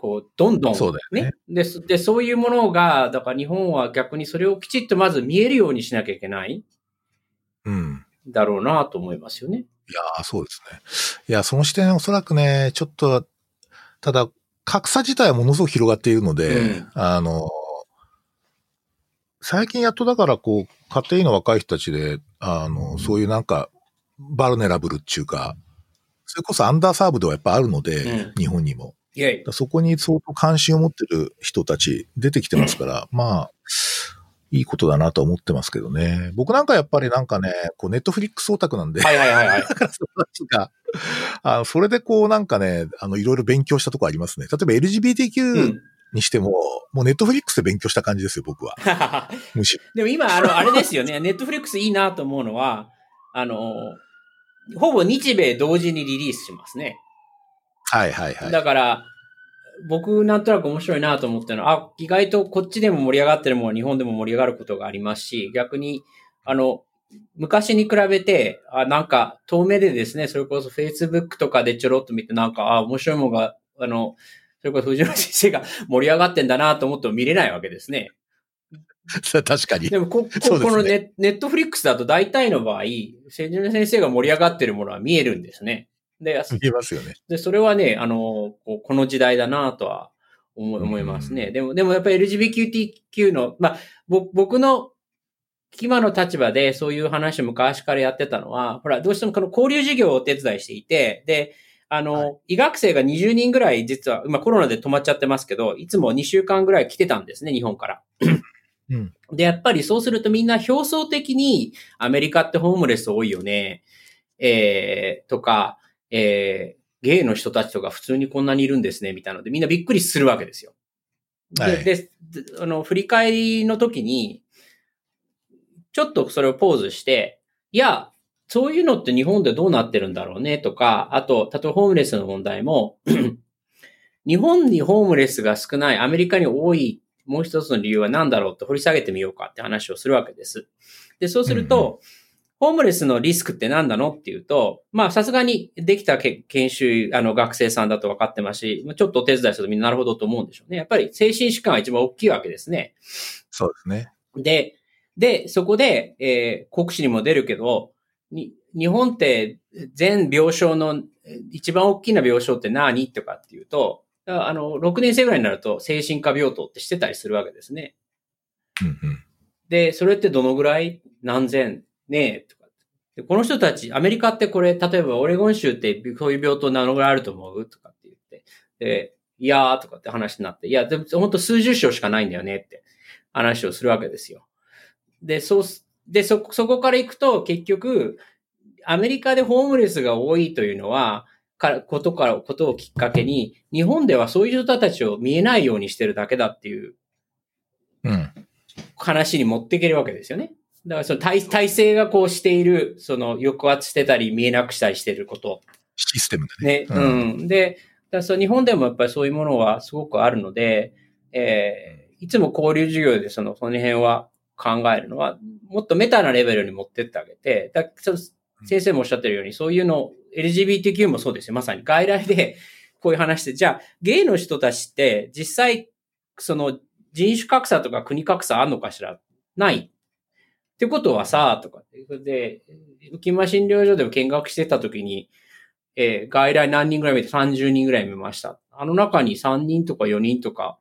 こう、どんどん、そうだよねで、そで、そういうものが、だから日本は逆にそれをきちっとまず見えるようにしなきゃいけないうん。だろうなと思いますよね。いやーそうですね。いや、その視点おそらくね、ちょっと、ただ、格差自体はものすごく広がっているので、うんあの、最近やっとだからこう、家庭の若い人たちで、あの、そういうなんか、バルネラブルっていうか、それこそアンダーサーブではやっぱあるので、うん日本にも。そこに相当関心を持ってる人たち出てきてますから、<clears throat> まあ、いいことだなとは思ってますけどね。僕なんかやっぱりなんかね、こうネットフリックスオタクなんで、はいはいはいはい。<laughs> だからその人が、あの、それでこうなんかね、あの、いろいろ勉強したとこありますね。例えばう LGBTQ ん。にしても、もうネットフリックスで勉強した感じですよ、僕は。<laughs> むしろ。でも今、あの、あれですよね。ネットフリックスいいなと思うのは、あの、ほぼ日米同時にリリースしますね。はいはいはい。だから、僕なんとなく面白いなと思ったのは、あ、意外とこっちでも盛り上がってるものは日本でも盛り上がることがありますし、逆に、あの、昔に比べて、あ、なんか、遠目でですね、それこそ Facebook とかでちょろっと見て、なんか、あ、面白いものが、あの、それこそ藤原先生が <laughs> 盛り上がってんだなと思っても見れないわけですね。<laughs> 確かに。でもこ、ここのネネットフリックスだと大体の場合、千住先生が盛り上がってるものは見えるんですね。で、見えますよね。で、それはね、あの、この時代だなとは思い思いますね。でも、でもやっぱり LGBTQ の、まあ、ぼ僕の今の立場でそういう話を昔からやってたのは、ほら、どうしてもこの交流事業をお手伝いしていて、で、あの、は医学生が20人ぐらい実は、今コロナで止まっちゃってますけど、いつも2週間ぐらい来てたんですね、日本から。うん。で、やっぱりそうするとみんな表層的にアメリカってホームレス多いよね、えー、とか、えー、ゲイの人たちとか普通にこんなにいるんですね、みたいなのでみんなびっくりするわけですよ。で、はいでであの、振り返りの時に、ちょっとそれをポーズして、いや、そういうのって日本でどうなってるんだろうねとか、あと、例えばホームレスの問題も、<clears throat> 日本にホームレスが少ない、アメリカに多い、もう一つの理由は何だろうって掘り下げてみようかって話をするわけです。で、そうすると、ホームレスのリスクって何なのっていうと、まあさすがにできたけ研修、あの学生さんだと分かってますし、ちょっとお手伝いするとみんななるほどと思うんでしょうね。やっぱり精神疾患が一番大きいわけですね。そうですね。で、で、そこで、えー、国試にも出るけど、に日本って全病床のえー一番大きな病床って何とかっていうと、あの、6年生ぐらいになると精神科病棟ってしてたりするわけですね。うんうん。で、それってどのぐらい？何千？ねえとか。でこの人たち、アメリカってこれ、例えばオレゴン州ってそういう病棟何のぐらいあると思う？とかって言って。で、いやーとかって話になって、いや、でも本当数十床しかないんだよねって話をするわけですよ。で、そうす、で、そ、そこから行くと結局、アメリカでホームレスが多いというのは、から、ことから、ことをきっかけに、日本ではそういう人たちを見えないようにしてるだけだっていううん。話に持っていけるわけですよね。だからその体体制がこうしている、その抑圧してたり見えなくしたりしていること。システムでね。ね。うん。で、だからそう日本でもやっぱりそういうものはすごくあるので、えーいつも交流授業でその、その辺は考えるのは、もっとメタなレベルに持ってってあげて、だその先生もおっしゃってるように、そういうの、LGBTQ もそうですよ。まさに外来で <laughs> こういう話で、じゃあ、ゲイの人たちって実際、その人種格差とか国格差あんのかしら？ない。ってことはさ、とか。で、浮間診療所でも見学してた時に、えー外来何人ぐらい見て ?30 人ぐらい見ました。あの中に3人とか4人とか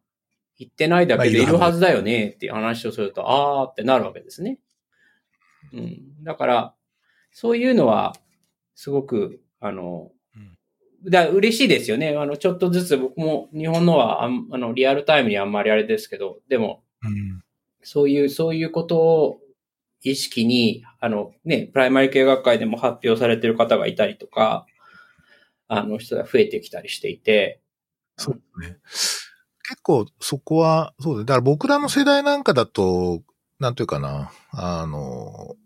行ってないだけでいるはずだよねっていう話をすると、あーってなるわけですね。うん。だから、そういうのは、すごく、あの、だ嬉しいですよね。あの、ちょっとずつ僕も日本のはあの、リアルタイムにあんまりあれですけど、でも、うん。そういう、そういうことを意識に、あのね、プライマリ系学会でも発表されてる方がいたりとか、あの人が増えてきたりしていて、そうね。結構そこは、そうで、だから僕らの世代なんかだと、なんていうかな、あの、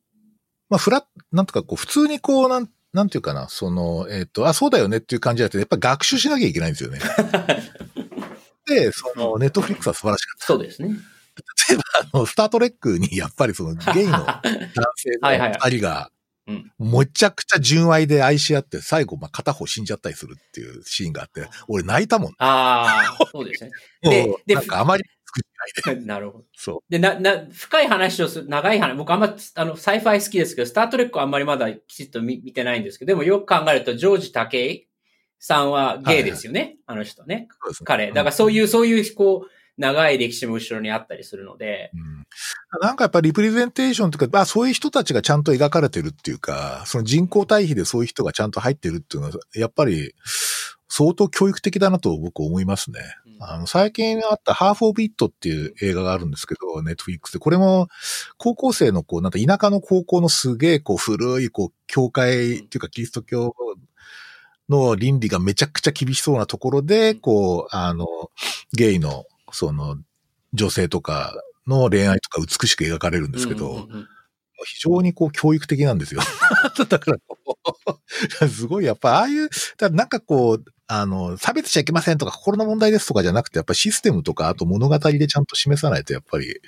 まあ、フラッ、なんとかこう、普通にこう、なん、なんていうかな、その、えっ、と、あ、そうだよねっていう感じだと、やっぱり学習しなきゃいけないんですよね。<laughs> で、その、ネットフリックスは素晴らしかっそうですね。た。<laughs> 例えば、あの、スタートレックに、やっぱりその、<laughs> ゲイの男性の <laughs> はいはいはい二人がうん、めちゃくちゃ純愛で愛し合って、最後、まあ、片方死んじゃったりするっていうシーンがあって、俺泣いたもん。ああ、そうですね。ででなんかあまり作ってないで。なるほど。そう。で、な、な、深い話をする、長い話、僕あんま、あの、 sci-fi 好きですけど、スタートレックはあんまりまだきちっと見見てないんですけど、でもよく考えると、ジョージ・タケイさんはゲイですよね。あの人ね。そうですね彼。だからそういう、そういう、こう、長い歴史も後ろにあったりするので、うん。なんかやっぱり representation というか、まあそういう人たちがちゃんと描かれてるっていうか、その人口対比でそういう人がちゃんと入ってるっていうのは、やっぱり相当教育的だなと僕思いますね。うん。あの、最近あったハーフオブイットっていう映画があるんですけど、ネットフリックスで、これも高校生のこう、なんか田舎の高校のすげえこう古いこう、教会っていうかキリスト教の倫理がめちゃくちゃ厳しそうなところで、こう、あの、ゲイの、その、女性とかの恋愛とか美しく描かれるんですけど、うんうんうん非常にこう教育的なんですよ。<laughs> だからこう、<laughs> すごいやっぱああいう、だなんかこう、あの、差別しちゃいけませんとか心の問題ですとかじゃなくて、やっぱシステムとか、あと物語でちゃんと示さないと、やっぱり、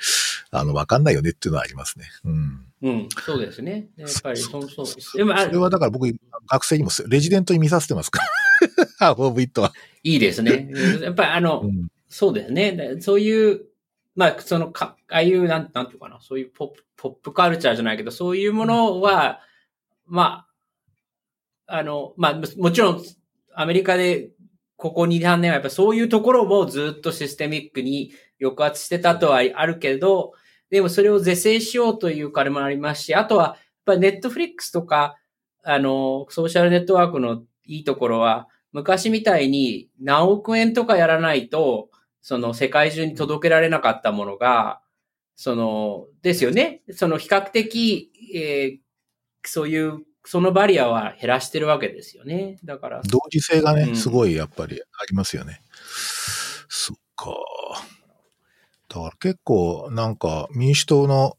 あの、わかんないよねっていうのはありますね。うん。うん、そうですね。やっぱりそうそうです。でも、あそれはだから僕、学生にもレジデントに見させてますから。ハーフオブイットは。いいですね。やっぱりあの、うん。そうですね。そういう、まあ、そのか、ああいう、なん、なんていうかな、そういうポップ、ポップカルチャーじゃないけど、そういうものは、まあ、あの、まあ、もちろん、アメリカで、ここ2、3年はやっぱそういうところもずっとシステミックに抑圧してたとはあるけど、でもそれを是正しようという彼もありますし、あとは、やっぱネットフリックスとか、あの、ソーシャルネットワークのいいところは、昔みたいに何億円とかやらないと、その世界中に届けられなかったものが、その、ですよね。その比較的、えーそういう、そのバリアは減らしてるわけですよね。だから、同時性がね、うんすごいやっぱりありますよね。そっか。だから結構なんか民主党の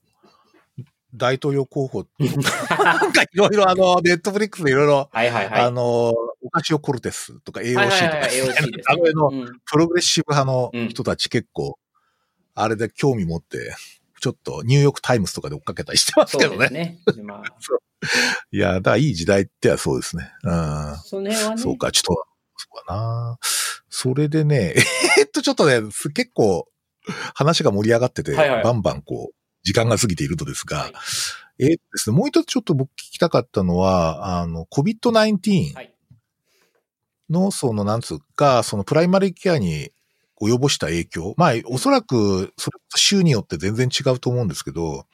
大統領候補、<laughs> なんかいろいろあの、ネットフリックスでいろいろ、はいはいはい。あの、オカシオ・コルテスとか AOC とか、はいはいはい AOC ですあの辺のね。うんプログレッシブ派の人たち結構、あれで興味持って、ちょっとニューヨークタイムズとかで追っかけたりしてますそけどね。うですね。で <laughs> まあ、いや、だからいい時代ってはそうですね。うん。そね。そうか、ちょっと、そうかな。それでね、<laughs> えっと、ちょっとね、す結構話が盛り上がってて、はいはいバンバンこう、時間が過ぎているのですが、はいえーっとですね、もう一つちょっと僕聞きたかったのは、あの、COVID-19 はいの、その、なんつうか、そのプライマリーケアに及ぼした影響。まあ、おそらく、それ州によって全然違うと思うんですけど、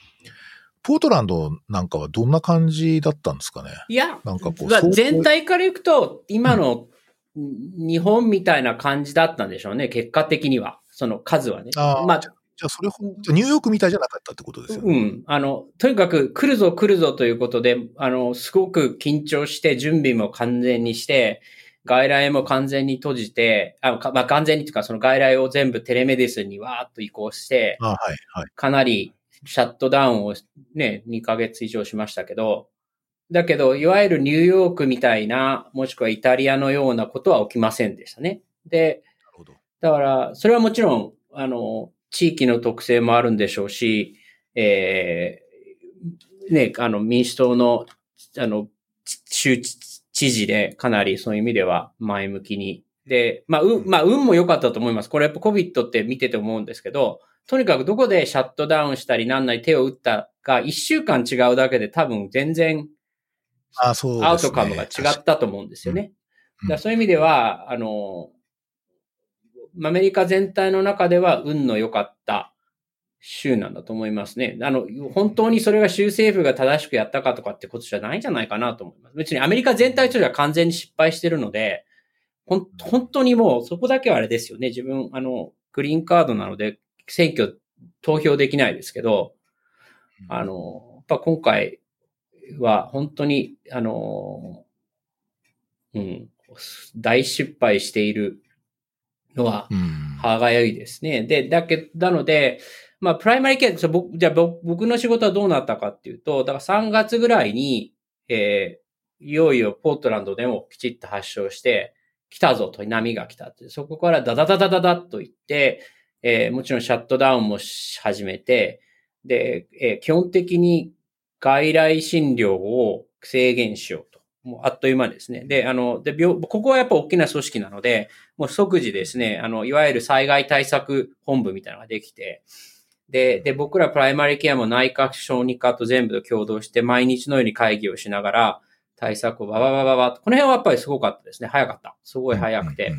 ポートランドなんかはどんな感じだったんですかね？いや、なんかこう全体からいくと、今の日本みたいな感じだったんでしょうね、結果的には。その数はね。あーまあ、じゃあ、それほど、ニューヨークみたいじゃなかったってことですよね。うん。あの、とにかく来るぞ来るぞということで、あの、すごく緊張して、準備も完全にして、外来も完全に閉じて、あかまあ、完全にというか、その外来を全部テレメディスンにわーっと移行して、あはい、はい。かなりシャットダウンをね、2ヶ月以上しましたけど、だけど、いわゆるニューヨークみたいな、もしくはイタリアのようなことは起きませんでしたね。で、だから、それはもちろん、あの、地域の特性もあるんでしょうし、えー、ね、あの、民主党の、あの、州知事でかなりそういう意味では前向きに。で、まあ、うん、まあ、運も良かったと思います。これやっぱ COVID って見てて思うんですけど、とにかくどこでシャットダウンしたりなんなり手を打ったか、一週間違うだけで多分全然、あそう、ね、アウトカムが違ったと思うんですよね。うん、だそういう意味では、あの、アメリカ全体の中では運の良かった州なんだと思いますね。あの、本当にそれが州政府が正しくやったかとかってことじゃないんじゃないかなと思います。別にアメリカ全体としては完全に失敗してるので、ほん、本当にもうそこだけはあれですよね。自分、あの、グリーンカードなので、選挙投票できないですけど、あの、やっぱ今回は本当に、あの、うん、大失敗しているのは、歯がゆいですね。で、だけ、なので、まあ、プライマリーケア、じゃあ僕の仕事はどうなったかっていうと、だから3月ぐらいに、えー、いよいよポートランドでもきちっと発症して、来たぞと波が来たって、そこからダダダダダダッと言って、えー、もちろんシャットダウンもし始めて、で、えー、基本的に外来診療を制限しようと。もうあっという間ですね。で、あの、で、病、ここはやっぱ大きな組織なので、もう即時ですね、あの、いわゆる災害対策本部みたいなのができて、で、で、僕らプライマリケアも内科小児科と全部と共同して毎日のように会議をしながら対策をバババババこの辺はやっぱりすごかったですね。早かった。すごい早くて。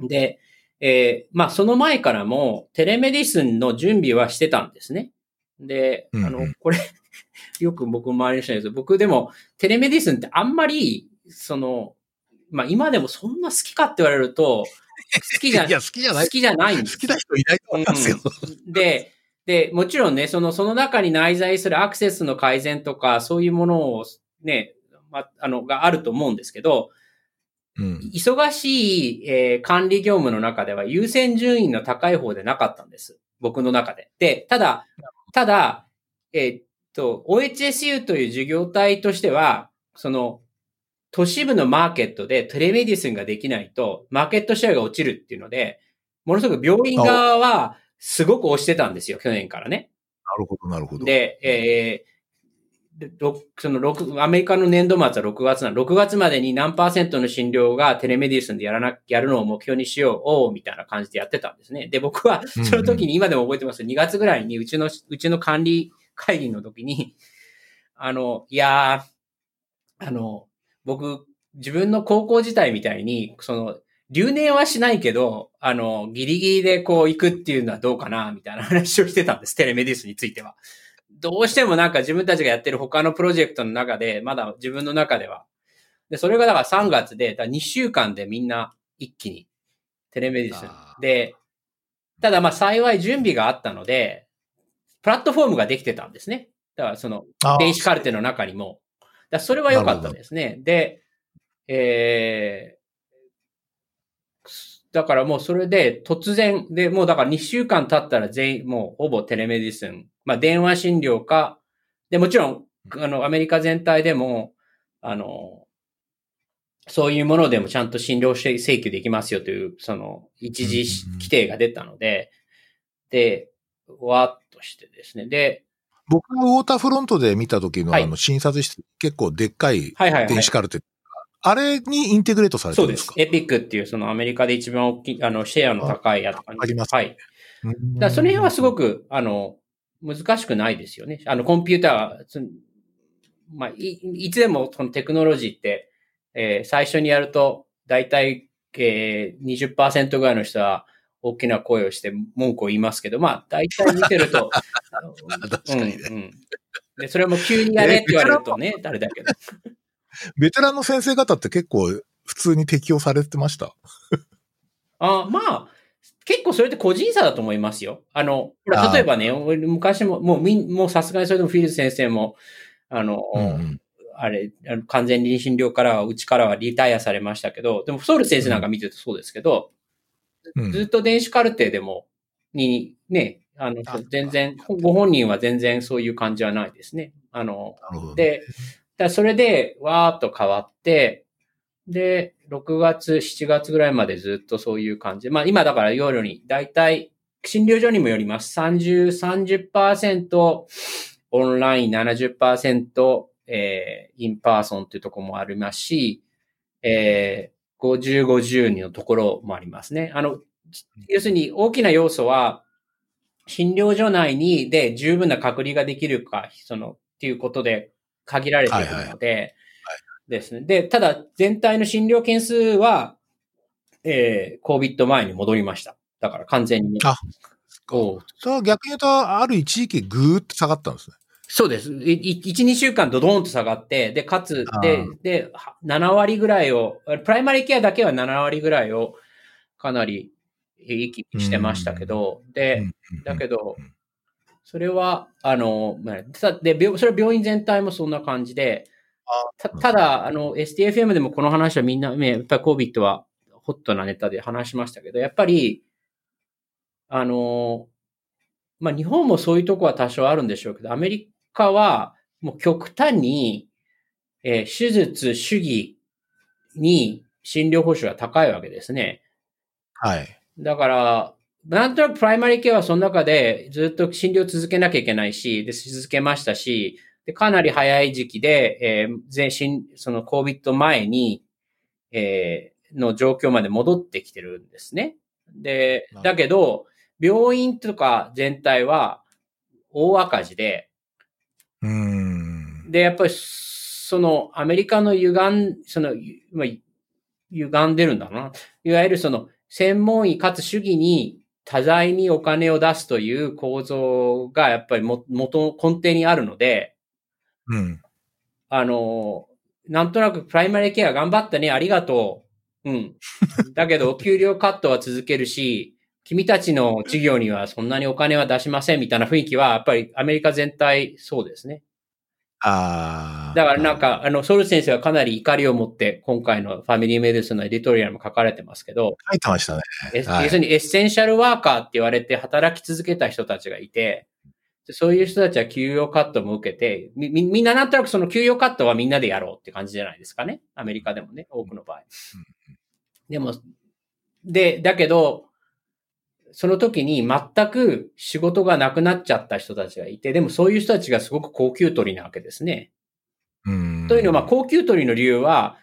で、えー、まあ、その前からも、テレメディスンの準備はしてたんですね。で、あの、これよく僕周りにしたんですけど、僕でも、テレメディスンってあんまり、その、まあ、今でもそんな好きかって言われると、好きじゃ、いや、好きじゃない。好きじゃないんです。好きな人いないと思いますよ。うん、で、で、もちろんね、その、その中に内在するアクセスの改善とか、そういうものをね、ま、あの、があると思うんですけど、うん、忙しい、えー、管理業務の中では優先順位の高い方でなかったんです。僕の中で。で、ただ、ただ、えー、っと、OHSU という事業体としては、その、都市部のマーケットでテレメディスンができないと、マーケットシェアが落ちるっていうので、ものすごく病院側はすごく押してたんですよ、去年からね。なるほど、なるほど。で、えー、その6、アメリカの年度末は6月なの。6月までに何パーセントの診療がテレメディスンでやらな、やるのを目標にしよう、おうみたいな感じでやってたんですね。で、僕は、その時に今でも覚えてます。2月ぐらいにうちの、うちの管理会議の時に、あの、いやー、あの、僕、自分の高校時代みたいに、その、留年はしないけど、あの、ギリギリでこう行くっていうのはどうかな、みたいな話をしてたんです。テレメディスについては。どうしてもなんか自分たちがやってる他のプロジェクトの中で、まだ自分の中では。で、それがだから3月で、だ2週間でみんな一気にテレメディスで、ただまあ幸い準備があったので、プラットフォームができてたんですね。だからその電子カルテの中にも。だそれは良かったですね。で、えー、だからもうそれで突然、で、もうだから2週間経ったら全員、もうほぼテレメディスン、まあ電話診療か、で、もちろん、あの、アメリカ全体でも、あの、そういうものでもちゃんと診療請求できますよという、その、一時規定が出たので、で、わっとしてですね。で、僕がウォーターフロントで見た時の、あの診察室、結構でっかい電子カルテ、あれにインテグレートされてるんですか？そうです。エピックっていうそのアメリカで一番大きい、あの、シェアの高いやつあります。はい。だその辺はすごく、あの、難しくないですよね。あの、コンピューター、まあ、い、いつでもそのテクノロジーって、えー、最初にやると、だいたい、えー、20%ぐらいの人は、大きな声をして文句を言いますけど、まあ、大体見てると、<laughs> 確かにね、うんうん。で、それも急にやれって言われるとね、誰だけど。<laughs> ベテランの先生方って結構普通に適用されてました？あまあ、結構それって個人差だと思いますよ。あの、ほら、例えばね、昔も、もうみん、もうさすがにそれでもフィールズ先生も、あの、うんうんあれ、完全臨診療からは、うちからはリタイアされましたけど、でもソウル先生なんか見てるとそうですけど、ずっと電子カルテでも、に、ね、あのあ、全然、ご本人は全然そういう感じはないですね。あの。で、だそれで、わーっと変わって、で、6月、7月ぐらいまでずっとそういう感じ。まあ今だから夜に、だいたい診療所にもよります。30、30%オンライン、70%、えー、 in person っていうところもありますし、えー、50、50のところもありますね。あの、要するに大きな要素は、診療所内にで十分な隔離ができるか、その、っていうことで限られているので、ですね。で、ただ全体の診療件数は、えー、COVID 前に戻りました。だから完全に。あそれは逆に言うと、ある一時期ぐーっと下がったんですね。そうです。いい1、2週間ドドーンと下がって、で、かつで、で、は7割ぐらいを、プライマリーケアだけは7割ぐらいをかなり行き来してましたけど、で、だけどうん、それは、あの、で、病それは病院全体もそんな感じで、たただ、あの、STFM でもこの話はみんな、ねやっぱり COVID はホットなネタで話しましたけど、やっぱり、あの、まあ、日本もそういうとこは多少あるんでしょうけど、アメリカはもう極端に、えー手術主義に診療報酬が高いわけですね。はい。だから、なんとなくプライマリーケアはその中でずっと診療続けなきゃいけないし、で、続けましたし、でかなり早い時期で、えー全身、その COVID 前に、えーの状況まで戻ってきてるんですね。でだけど、病院とか全体は大赤字で、うーん。で、やっぱり、その、アメリカの歪ん、その、ゆまあ、歪んでるんだな。いわゆるその、専門医かつ主義に多財にお金を出すという構造がやっぱりも元、根底にあるので、うん。あの、なんとなくプライマリーケア頑張ったね、ありがとう。うん。だけど、給料カットは続けるし、君たちの事業にはそんなにお金は出しませんみたいな雰囲気は、やっぱりアメリカ全体そうですね。ああ。だからなんか、あの、ソル先生はかなり怒りを持って、今回の Family Medicine の editorial も書かれてますけど、書いてましたね。えはい要するにエッセンシャルワーカーって言われて働き続けた人たちがいて、でそういう人たちは給与カットも受けて、み、みみんななんとなくその給与カットはみんなでやろうって感じじゃないですかね。アメリカでもね、多くの場合。でも、で、だけど、その時に全く仕事がなくなっちゃった人たちがいて、でもそういう人たちがすごく高級取りなわけですね。うん。というのは、まあ、高級取りの理由は、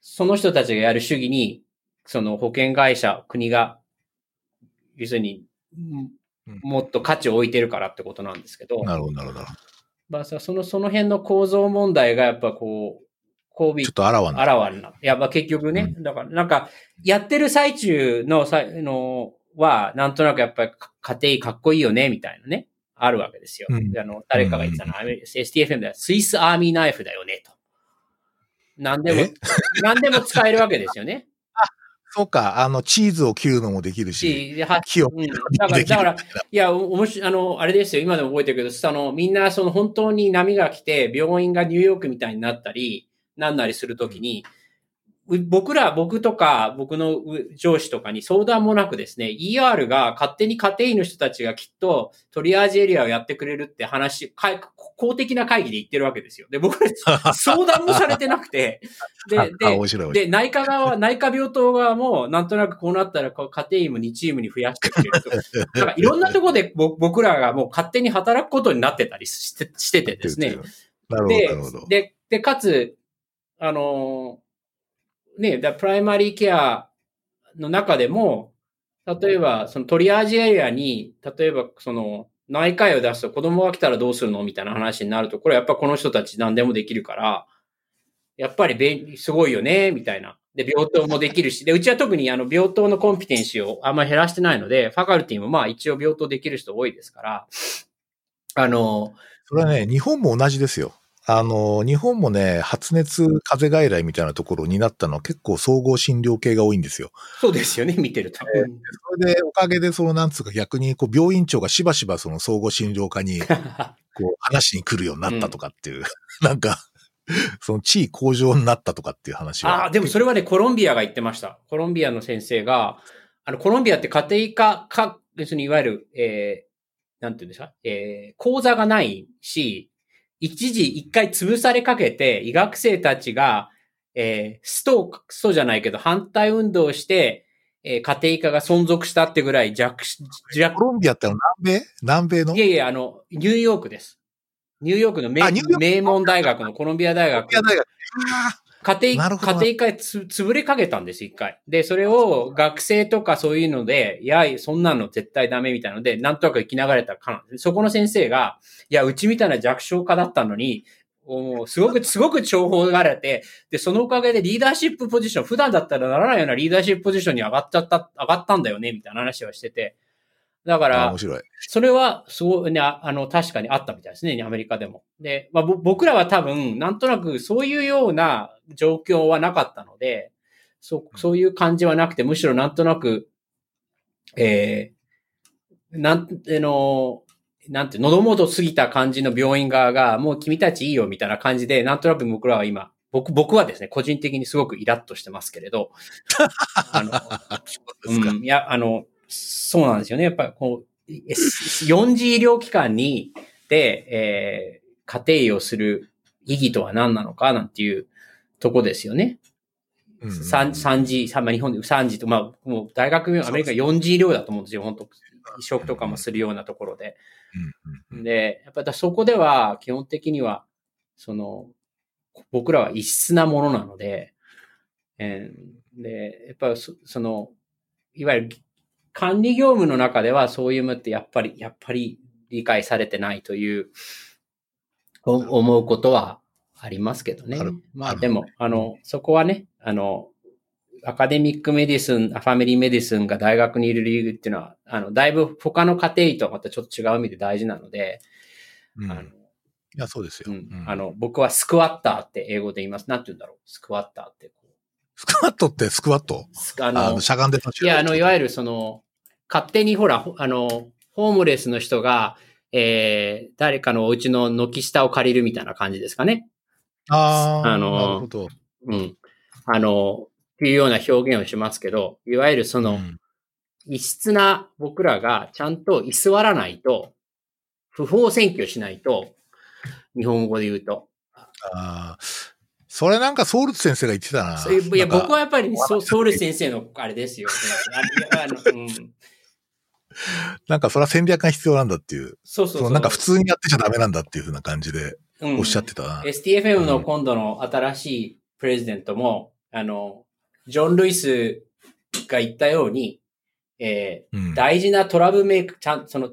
その人たちがやる主義に、その保険会社、国が、要するに、うんもっと価値を置いてるからってことなんですけど、なるほど、なるほど。まあさ、その、その辺の構造問題がやっぱこう、こうちょっとあらわな。あらわになや、まあ結局ね、だからなんか、やってる最中のさ、のは、なんとなくやっぱりか家庭かっこいいよね、みたいなね、あるわけですよ。うん。あの、誰かが言ってたのは、STFM ではスイスアーミーナイフだよね、と。なんでもえ、<laughs> なんでも使えるわけですよね。そうか、あの、チーズを切るのもできるし、し、では木をうん、だから、だから、いや、おもし、あの、あれですよ、今でも覚えてるけど、その、みんな、その、本当に波が来て、病院がニューヨークみたいになったり、なんなりするときに、う僕ら、僕とか、僕のう上司とかに相談もなくですね、ER が勝手に家庭医の人たちがきっとトリアージエリアをやってくれるって話、公的な会議で言ってるわけですよ。で、僕ら <laughs> 相談もされてなくて、で、あで。で、内科側、内科病棟側も、なんとなくこうなったら、家庭医も2チームに増やしてくれると。<laughs> なんかいろんなところでぼ僕らがもう勝手に働くことになってたりしてしててですね。なるほど、なでるほど。、で、で、かつ、あのーね、だプライマリーケアの中でも、例えば、そのトリアージエリアに、例えば、その、内科医を出すと子供が来たらどうするの？みたいな話になると、これやっぱこの人たち何でもできるから、やっぱり便利、すごいよね、みたいな。で、病棟もできるし、で、うちは特にあの、病棟のコンピテンシーをあんまり減らしてないので、ファカルティもまあ一応病棟できる人多いですから、あの、それはね、日本も同じですよ。あの、日本もね、発熱、風邪外来みたいなところになったのは結構総合診療系が多いんですよ。そうですよね、見てると。えそれで、おかげで、その、なんつうか逆に、こう、病院長がしばしばその総合診療科に、<laughs> こう、話しに来るようになったとかっていう、<laughs> なんか、その地位向上になったとかっていう話は。ああ、でもそれはね、コロンビアが言ってました。コロンビアの先生が、あの、コロンビアって家庭科か、要するにいわゆる、えーなんていうんですか、えー、講座がないし、一時一回潰されかけて、医学生たちが、えー、スト、ストじゃないけど、反対運動をして、えー、家庭科が存続したってぐらい弱、弱。コロンビアっての南米？南米の？いやいや、あの、ニューヨークです。ニューヨークの名名門大学のコロンビア大学。コロンビア大学。家庭、家庭科つ潰れかけたんです、一回。で、それを学生とかそういうので、いや、そんなの絶対ダメみたいなので、なんとなく生き流れたかな。そこの先生が、いや、うちみたいな弱小化だったのに、すごく、すごく重宝がられて、で、そのおかげでリーダーシップポジション、普段だったらならないようなリーダーシップポジションに上がっちゃった、上がったんだよね、みたいな話はしてて。だから、面白い。それは、すごいね、あの、確かにあったみたいですね、アメリカでも。で、まあ、僕らは多分、なんとなくそういうような状況はなかったので、そそういう感じはなくて、むしろなんとなく、えー、なん、あの、なんて、喉元過ぎた感じの病院側が、もう君たちいいよみたいな感じで、なんとなく僕らは今、僕、僕はですね、個人的にすごくイラッとしてますけれど、<laughs> あの、うん、いや、あの、そうなんですよね。やっぱりこう、4次医療機関に、で、えー、家庭医をする意義とは何なのかなんていうとこですよね。3, 3次、日本で3次と、まあ、もう大学、アメリカ4次医療だと思うんですよ。本当移植とかもするようなところで。で、やっぱりそこでは基本的には、その、僕らは異質なものなので、えー、で、やっぱりそその、いわゆる管理業務の中ではそういうのってやっぱり、やっぱり理解されてないという、思うことはありますけどね。まあでも、あの、そこはね、あの、 academic medicine、family medicine が大学にいる理由っていうのは、あの、だいぶ他の家庭医とはまたちょっと違う意味で大事なので、うん、あのいや、そうですよ、うん、あの、僕はスクワッターって英語で言います。なんて言うんだろう？スクワッターって。スクワットってスクワット？あの、あのしゃがんでいや、あの、いわゆるその、勝手にほら、あの、ホームレスの人が、えー、誰かのお家の軒下を借りるみたいな感じですかね。ああ、あの、なるほど。うん。あの、っていうような表現をしますけど、いわゆるその、うん、異質な僕らがちゃんと居座らないと、不法占拠しないと、日本語で言うと。ああ、それなんかソウルツ先生が言ってたな。いや、僕はやっぱりソウル先生のあれですよ。<laughs> あのうん、<laughs> なんかそれは戦略が必要なんだっていう。そうそうそうなんか普通にやってちゃダメなんだっていうふうな感じでおっしゃってたな。うん、STFM の今度の新しいプレジデントも、うん、あの、ジョン・ルイスが言ったように、えー、うん、大事なトラブルメイク、ちゃん、その、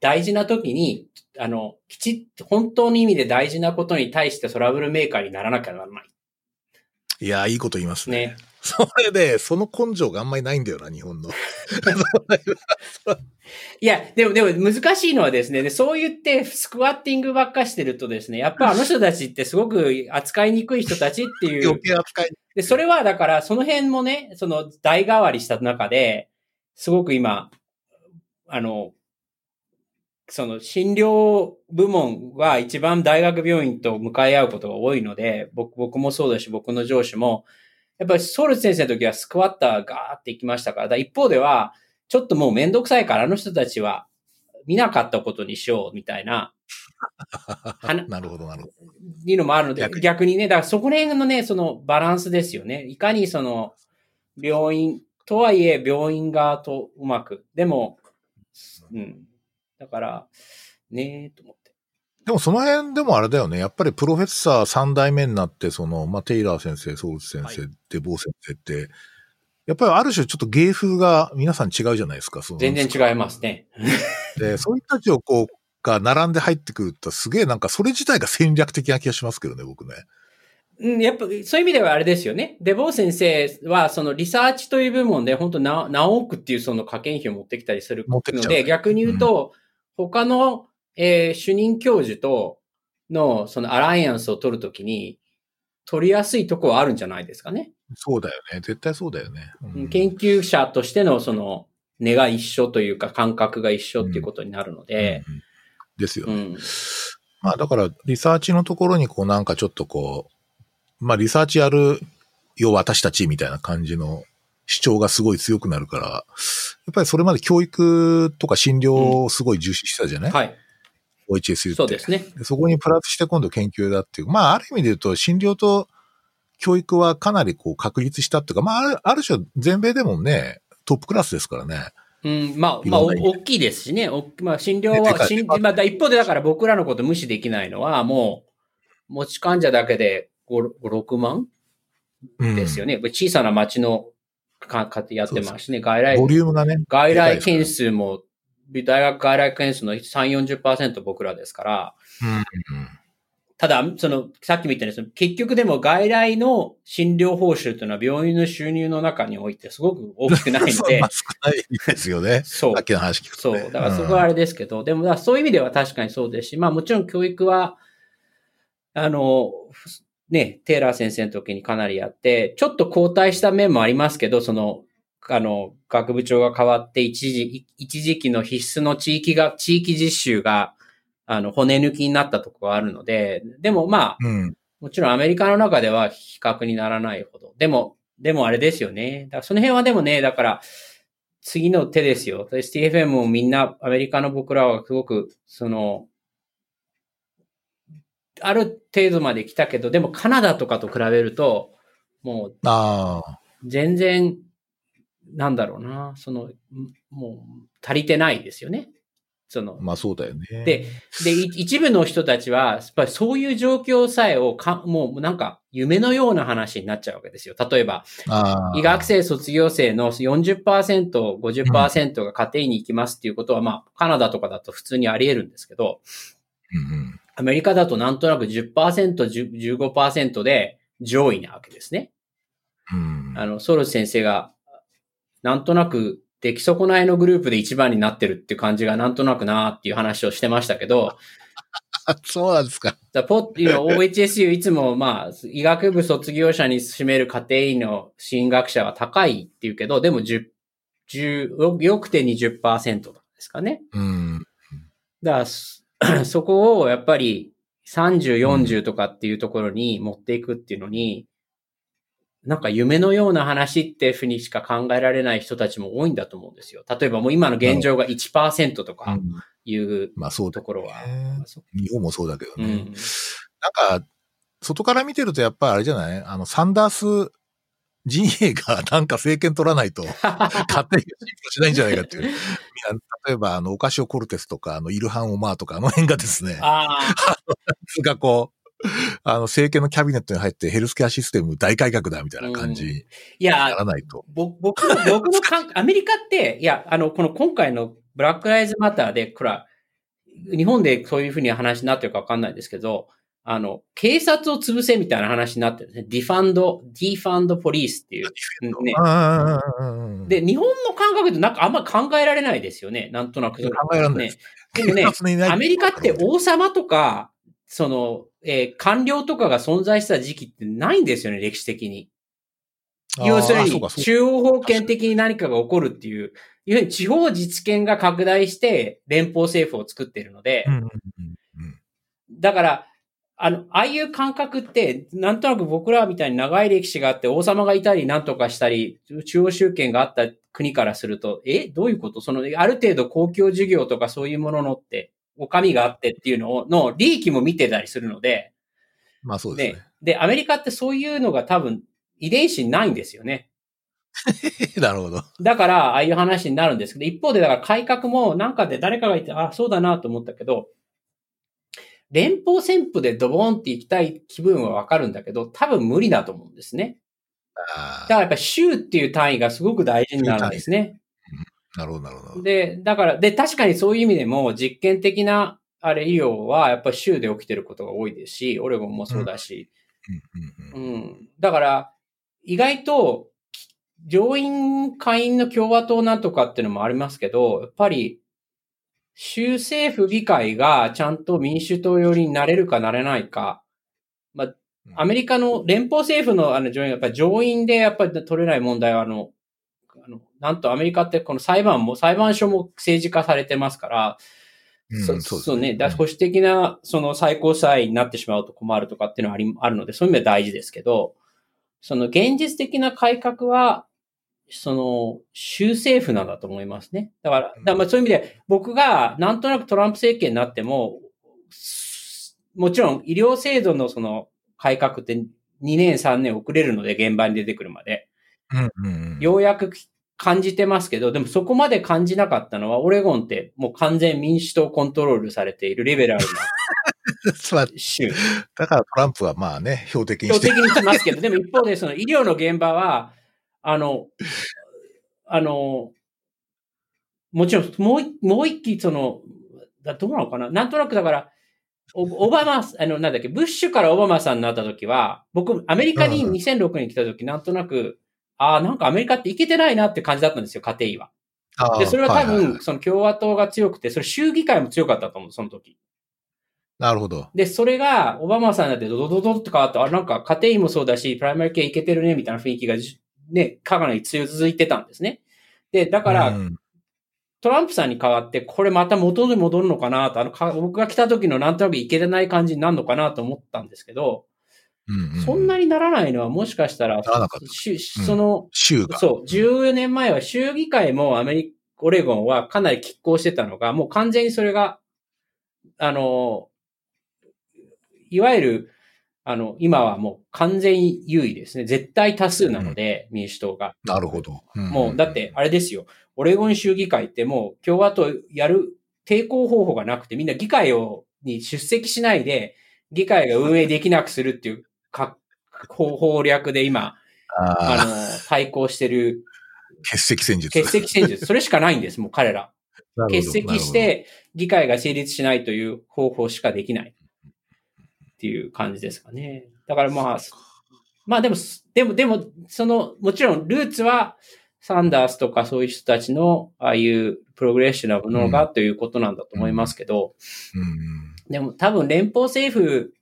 大事な時に、あの、きちっと、本当の意味で大事なことに対してトラブルメーカーにならなきゃならない。いや、いいこと言いますね。ね。それで、その根性があんまりないんだよな、日本の。<laughs> いや、でも、でも難しいのはですね、そう言ってスクワッティングばっかしてるとですね、やっぱあの人たちってすごく扱いにくい人たちっていう。余計扱いで、それはだから、その辺もね、その代替わりした中で、すごく今、あの、その診療部門は一番大学病院と向かい合うことが多いので、僕僕もそうだし、僕の上司も、やっぱりソウル先生の時はスクワッターガーって行きましたから、だ一方では、ちょっともうめんどくさいからあの人たちは見なかったことにしようみたい <laughs> な。なるほど、なるほど。いうのもあるので、逆逆にね、だからそこら辺のね、そのバランスですよね。いかにその、病院、とはいえ病院側とうまく。でも、うん。だから、ねえ、と思って。でもその辺でもあれだよね。やっぱりプロフェッサー3代目になって、その、まあ、テイラー先生、ソウル先生、はい、デボー先生って、やっぱりある種ちょっと芸風が皆さん違うじゃないですか。全然違いますね。<laughs> で、そういう人たちをこう、が並んで入ってくるとすげえなんかそれ自体が戦略的な気がしますけどね、僕ね。うん、やっぱ、そういう意味ではあれですよね。デボー先生は、そのリサーチという部門で、本当な、何億っていうその加減費を持ってきたりするので、ね、逆に言うと、うん、他のえー、主任教授とのそのアライアンスを取るときに、取りやすいとこはあるんじゃないですかね。そうだよね。絶対そうだよね。うん、研究者としてのその根が一緒というか感覚が一緒っていうことになるので。うんうん、ですよね。まあだからリサーチのところにこうなんかちょっとこう、まあリサーチやるよ私たちみたいな感じの主張がすごい強くなるから、やっぱりそれまで教育とか診療をすごい重視してたじゃない、はい。?OHSU って。そうですね。でそこにプラスして今度研究だっていう。まあ、ある意味で言うと、診療と教育はかなりこう確立したっていうか、まあ、あるある種全米でもね、トップクラスですからね。うん、まあ、まあ、大きいですしね。おまあ、診療では、診まあ、だ一方でだから僕らのこと無視できないのは、もう、持ち患者だけで5、5 6万うんですよね。小さな町のか、かってやってますしね。外来ボ、リュームがね。外来件数も、大学外来件数の3、40%僕らですから、ただ、その、さっきみたいに、その結局でも外来の診療報酬というのは病院の収入の中においてすごく大きくないので <laughs> そうまあ、少ないですよね。そうさっ。きの話聞くと、ね。そう。だからそこはあれですけど、でもそういう意味では確かにそうですし、まあもちろん教育は、あの、ね、テイラー先生の時にかなりやって、ちょっと後退した面もありますけど、その、あの、学部長が変わって一時、一時期の必須の地域が、地域実習が、あの、骨抜きになったところがあるので、でもまあ、うん。もちろんアメリカの中では比較にならないほど。でも、でもあれですよね。だからその辺はでもね、だから、次の手ですよ。STFM もみんな、アメリカの僕らはすごく、その、ある程度まで来たけど、でもカナダとかと比べると、もう。全然、なんだろうな、その、もう足りてないですよね。その、まあそうだよね。で、で、い一部の人たちは、やっぱりそういう状況さえをか、もうなんか夢のような話になっちゃうわけですよ。例えば、医学生卒業生の40%、50%が家庭医に行きますっていうことは、まあ、カナダとかだと普通にあり得るんですけど、うんうんアメリカだとなんとなく10%、10 15%で上位なわけですね。うんあの、ソルス先生が、なんとなく出来損ないのグループで一番になってるって感じがなんとなくなーっていう話をしてましたけど、あ <laughs> そうなんですか。だポッ、know, OHSU いつもまあ、医学部卒業者に占める家庭医の進学者は高いっていうけど、でも10、10、よくて20%ですかね。うん。だからそ、<clears throat> そこをやっぱり30、40とかっていうところに持っていくっていうのに、なんか夢のような話ってふうにしか考えられない人たちも多いんだと思うんですよ。例えばもう今の現状が1%とかうんいうまあそうだところは。日本もそうだけどね。うん。なんか、外から見てるとやっぱりあれじゃない？あの、サンダース陣営がなんか政権取らないと、<laughs> 勝手に進歩しないんじゃないかっていう。例えば、あの、オカシオ・コルテスとか、あの、イルハン・オマーとか、あの辺がですね、ああ、がこう、<laughs> あの、政権のキャビネットに入ってヘルスケアシステム大改革だみたいな感じにいやな、らないと。ぼ僕の、僕の感、アメリカって、いや、あの、この今回のブラックライズマターで、これは、日本でそういうふうに話になってるかわかんないですけど、あの、警察を潰せみたいな話になってるんですね。 defund、defund police っていう。ね。うんで、日本の感覚でなんかあんま考えられないですよね。なんとなく。考えられないね。でもね、ねアメリカって王様とか、その、えー官僚とかが存在した時期ってないんですよね、歴史的に。要するに、中央集権的に何かが起こるっていう、いうふうに地方自治権が拡大して連邦政府を作っているので、だから、あの、ああいう感覚って、なんとなく僕らみたいに長い歴史があって、王様がいたり何とかしたり、中央集権があった国からすると、えどういうこと？その、ある程度公共事業とかそういうもののって、お上があってっていうのを、の利益も見てたりするので、まあそうですね。で、アメリカってそういうのが多分遺伝子にないんですよね。<laughs> なるほど。だから、ああいう話になるんですけど、一方でだから改革もなんかで誰かが言って、あ、そうだなと思ったけど、連邦旋風でドボンって行きたい気分はわかるんだけど、多分無理だと思うんですね。あだからやっぱ州っていう単位がすごく大事になるんですね。あ、なるほど、なるほど。で、だから、で、確かにそういう意味でも実験的な、あれ、医療はやっぱり州で起きてることが多いですし、オレゴンもそうだし、うんうんうんうん。だから、意外と、上院、下院の共和党なんとかっていうのもありますけど、やっぱり、州政府議会がちゃんと民主党寄りになれるかなれないか。まあ、アメリカの連邦政府のあの上院、やっぱり上院でやっぱり取れない問題は、あの、なんとアメリカってこの裁判も、裁判所も政治化されてますから、うんそそうそうね。保守的な、その最高裁になってしまうと困るとかっていうのはあり、あるので、そういう意味では大事ですけど、その現実的な改革は、その、州政府なんだと思いますね。だから、だからまあそういう意味で、僕がなんとなくトランプ政権になっても、もちろん医療制度のその改革って2年3年遅れるので現場に出てくるまで。うんうんうん。ようやく感じてますけど、でもそこまで感じなかったのは、オレゴンってもう完全民主党コントロールされているリベラルな <laughs> 州。だからトランプはまあね、標的にして標的にしますけど、でも一方でその医療の現場は、あの、あの、もちろん、もう一、もう一機、その、だどうなのかな？なんとなくだから、おオバマ、あの、なんだっけ、ブッシュからオバマさんになった時は、僕、アメリカにうん2006年に来た時、なんとなく、ああ、なんかアメリカっていけてないなって感じだったんですよ、家庭医は。で、それは多いいい分、その共和党が強くて、それ州議会も強かったと思う、その時。なるほど。で、それが、オバマさんになってドドドドって変わって、あ、なんか家庭医もそうだし、プライマリ系いけてるね、みたいな雰囲気がじ、ね、かなり強続いてたんですね。で、だから、うんトランプさんに代わって、これまた元に戻るのかなと、あの、か僕が来た時のなんとなくいけてない感じになるのかなと思ったんですけど、うんうんそんなにならないのはもしかしたら、ならなかったしその、州が。そう、14年前は州議会もアメリカ、オレゴンはかなり拮抗してたのが、もう完全にそれが、あの、いわゆる、あの、今はもう完全優位ですね。絶対多数なので、民主党が。なるほど。んもう、だって、、あれですよ。オレゴン州議会ってもう共和党やる抵抗方法がなくて、みんな議会を、に出席しないで、議会が運営できなくするっていうか方法略で今、ああの、対抗してるー欠席戦術。欠席戦術。それしかないんです、もう彼ら。欠席し、て、議会が成立しないという方法しかできない。っていう感じですかね。だからまあ、まあでも、でも、でも、その、もちろんルーツは、サンダースとかそういう人たちの、ああいうプログレッショナブのがということなんだと思いますけどうんでも多分連邦政府、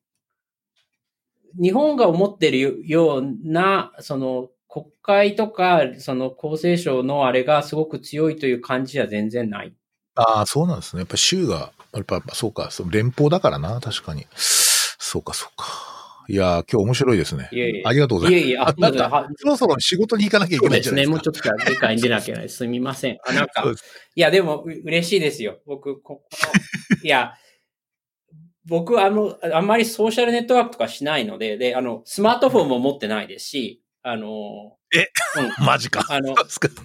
日本が思ってるような、その国会とか、その厚生省のあれがすごく強いという感じは全然ない。ああ、そうなんですね。やっぱ州が、やっぱ、そうか、そう連邦だからな、確かに。そうか、そうか。いやー、今日面白いですね。いえいえ。ありがとうございます。いえいえ、あ、あなんかはそろそろ仕事に行かなきゃいけないじゃないですか。もうちょっとから議会に出なきゃいけない。すみません。あ、なんかそう、ですいや、でも、う嬉しいですよ。僕、ここの、いや、僕、あの、あんまりソーシャルネットワークとかしないので、で、あの、スマートフォンも持ってないですし、あの、え？うん。<laughs> マジか。あのいわ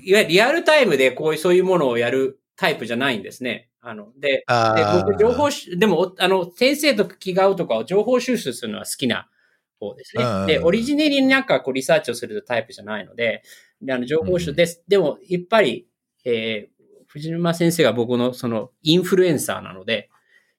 ゆるリアルタイムでこういう、そういうものをやるタイプじゃないんですね。あの、で、で僕、情報し、でも、おあの、先生と気が合うとかを情報収集するのは好きな方ですうんうんうんね。で、オリジナリになんかこうリサーチをするタイプじゃないので、であの、情報収集です。でも、やっぱり、えー、藤沼先生が僕のその、インフルエンサーなので、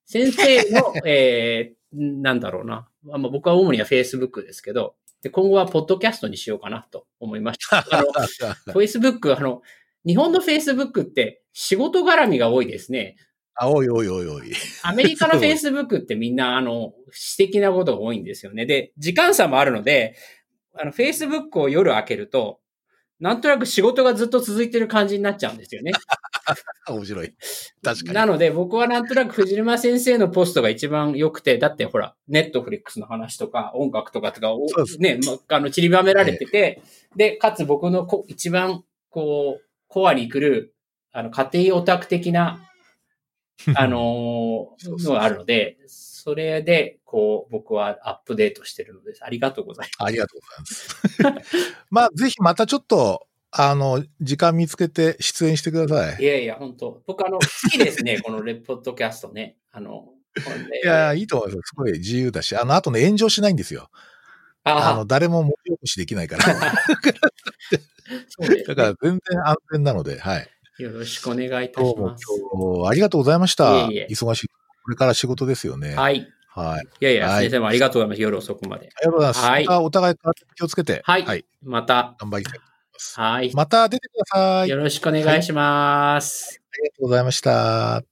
先生の、<laughs> えー、なんだろうな。まあ、僕は主には Facebook ですけど、で、今後はポッドキャストにしようかなと思いました。<laughs> あの、Facebook、あの、日本の Facebook って仕事絡みが多いですね。あ、おいおいおいおい。アメリカの <laughs> Facebook ってみんな、あの、私的なことが多いんですよね。で、時間差もあるので、あの、Facebook を夜開けると、なんとなく仕事がずっと続いてる感じになっちゃうんですよね。<laughs> 面白い。確かに。なので、僕はなんとなく藤沼先生のポストが一番良くて、だってほら、ネットフリックスの話とか、音楽とかとかをね、まあの、散りばめられてて、で、かつ僕のこ一番、こう、コアに来る、あの、家庭オタク的な、あのーのがあるので、それで、こう、僕はアップデートしてるのです。ありがとうございありがとうございます。<laughs> まあ、ぜひまたちょっと、あの、時間見つけて出演してくださます。い。いやいや、本当僕あの、好きですね、<laughs> このレポッドキャストね。あの、いや、いいと思います。すごい自由だし、あの、あとね、炎上しないんですよ。ああの、誰も文字起こしできないから。<laughs> だから全然安全なので、はい。よろしくお願いいたします。今日、ありがとうございました。いえいえ忙しい。これから仕事ですよね。い。はい。はい。いやいや、はい先生もありがとうございます。夜遅くまで。ありがとうございます。はいまたお互い体気をつけて、はいはい。また、頑張りたい。はい。また出てください。ありよろしくお願いします。がとうございました。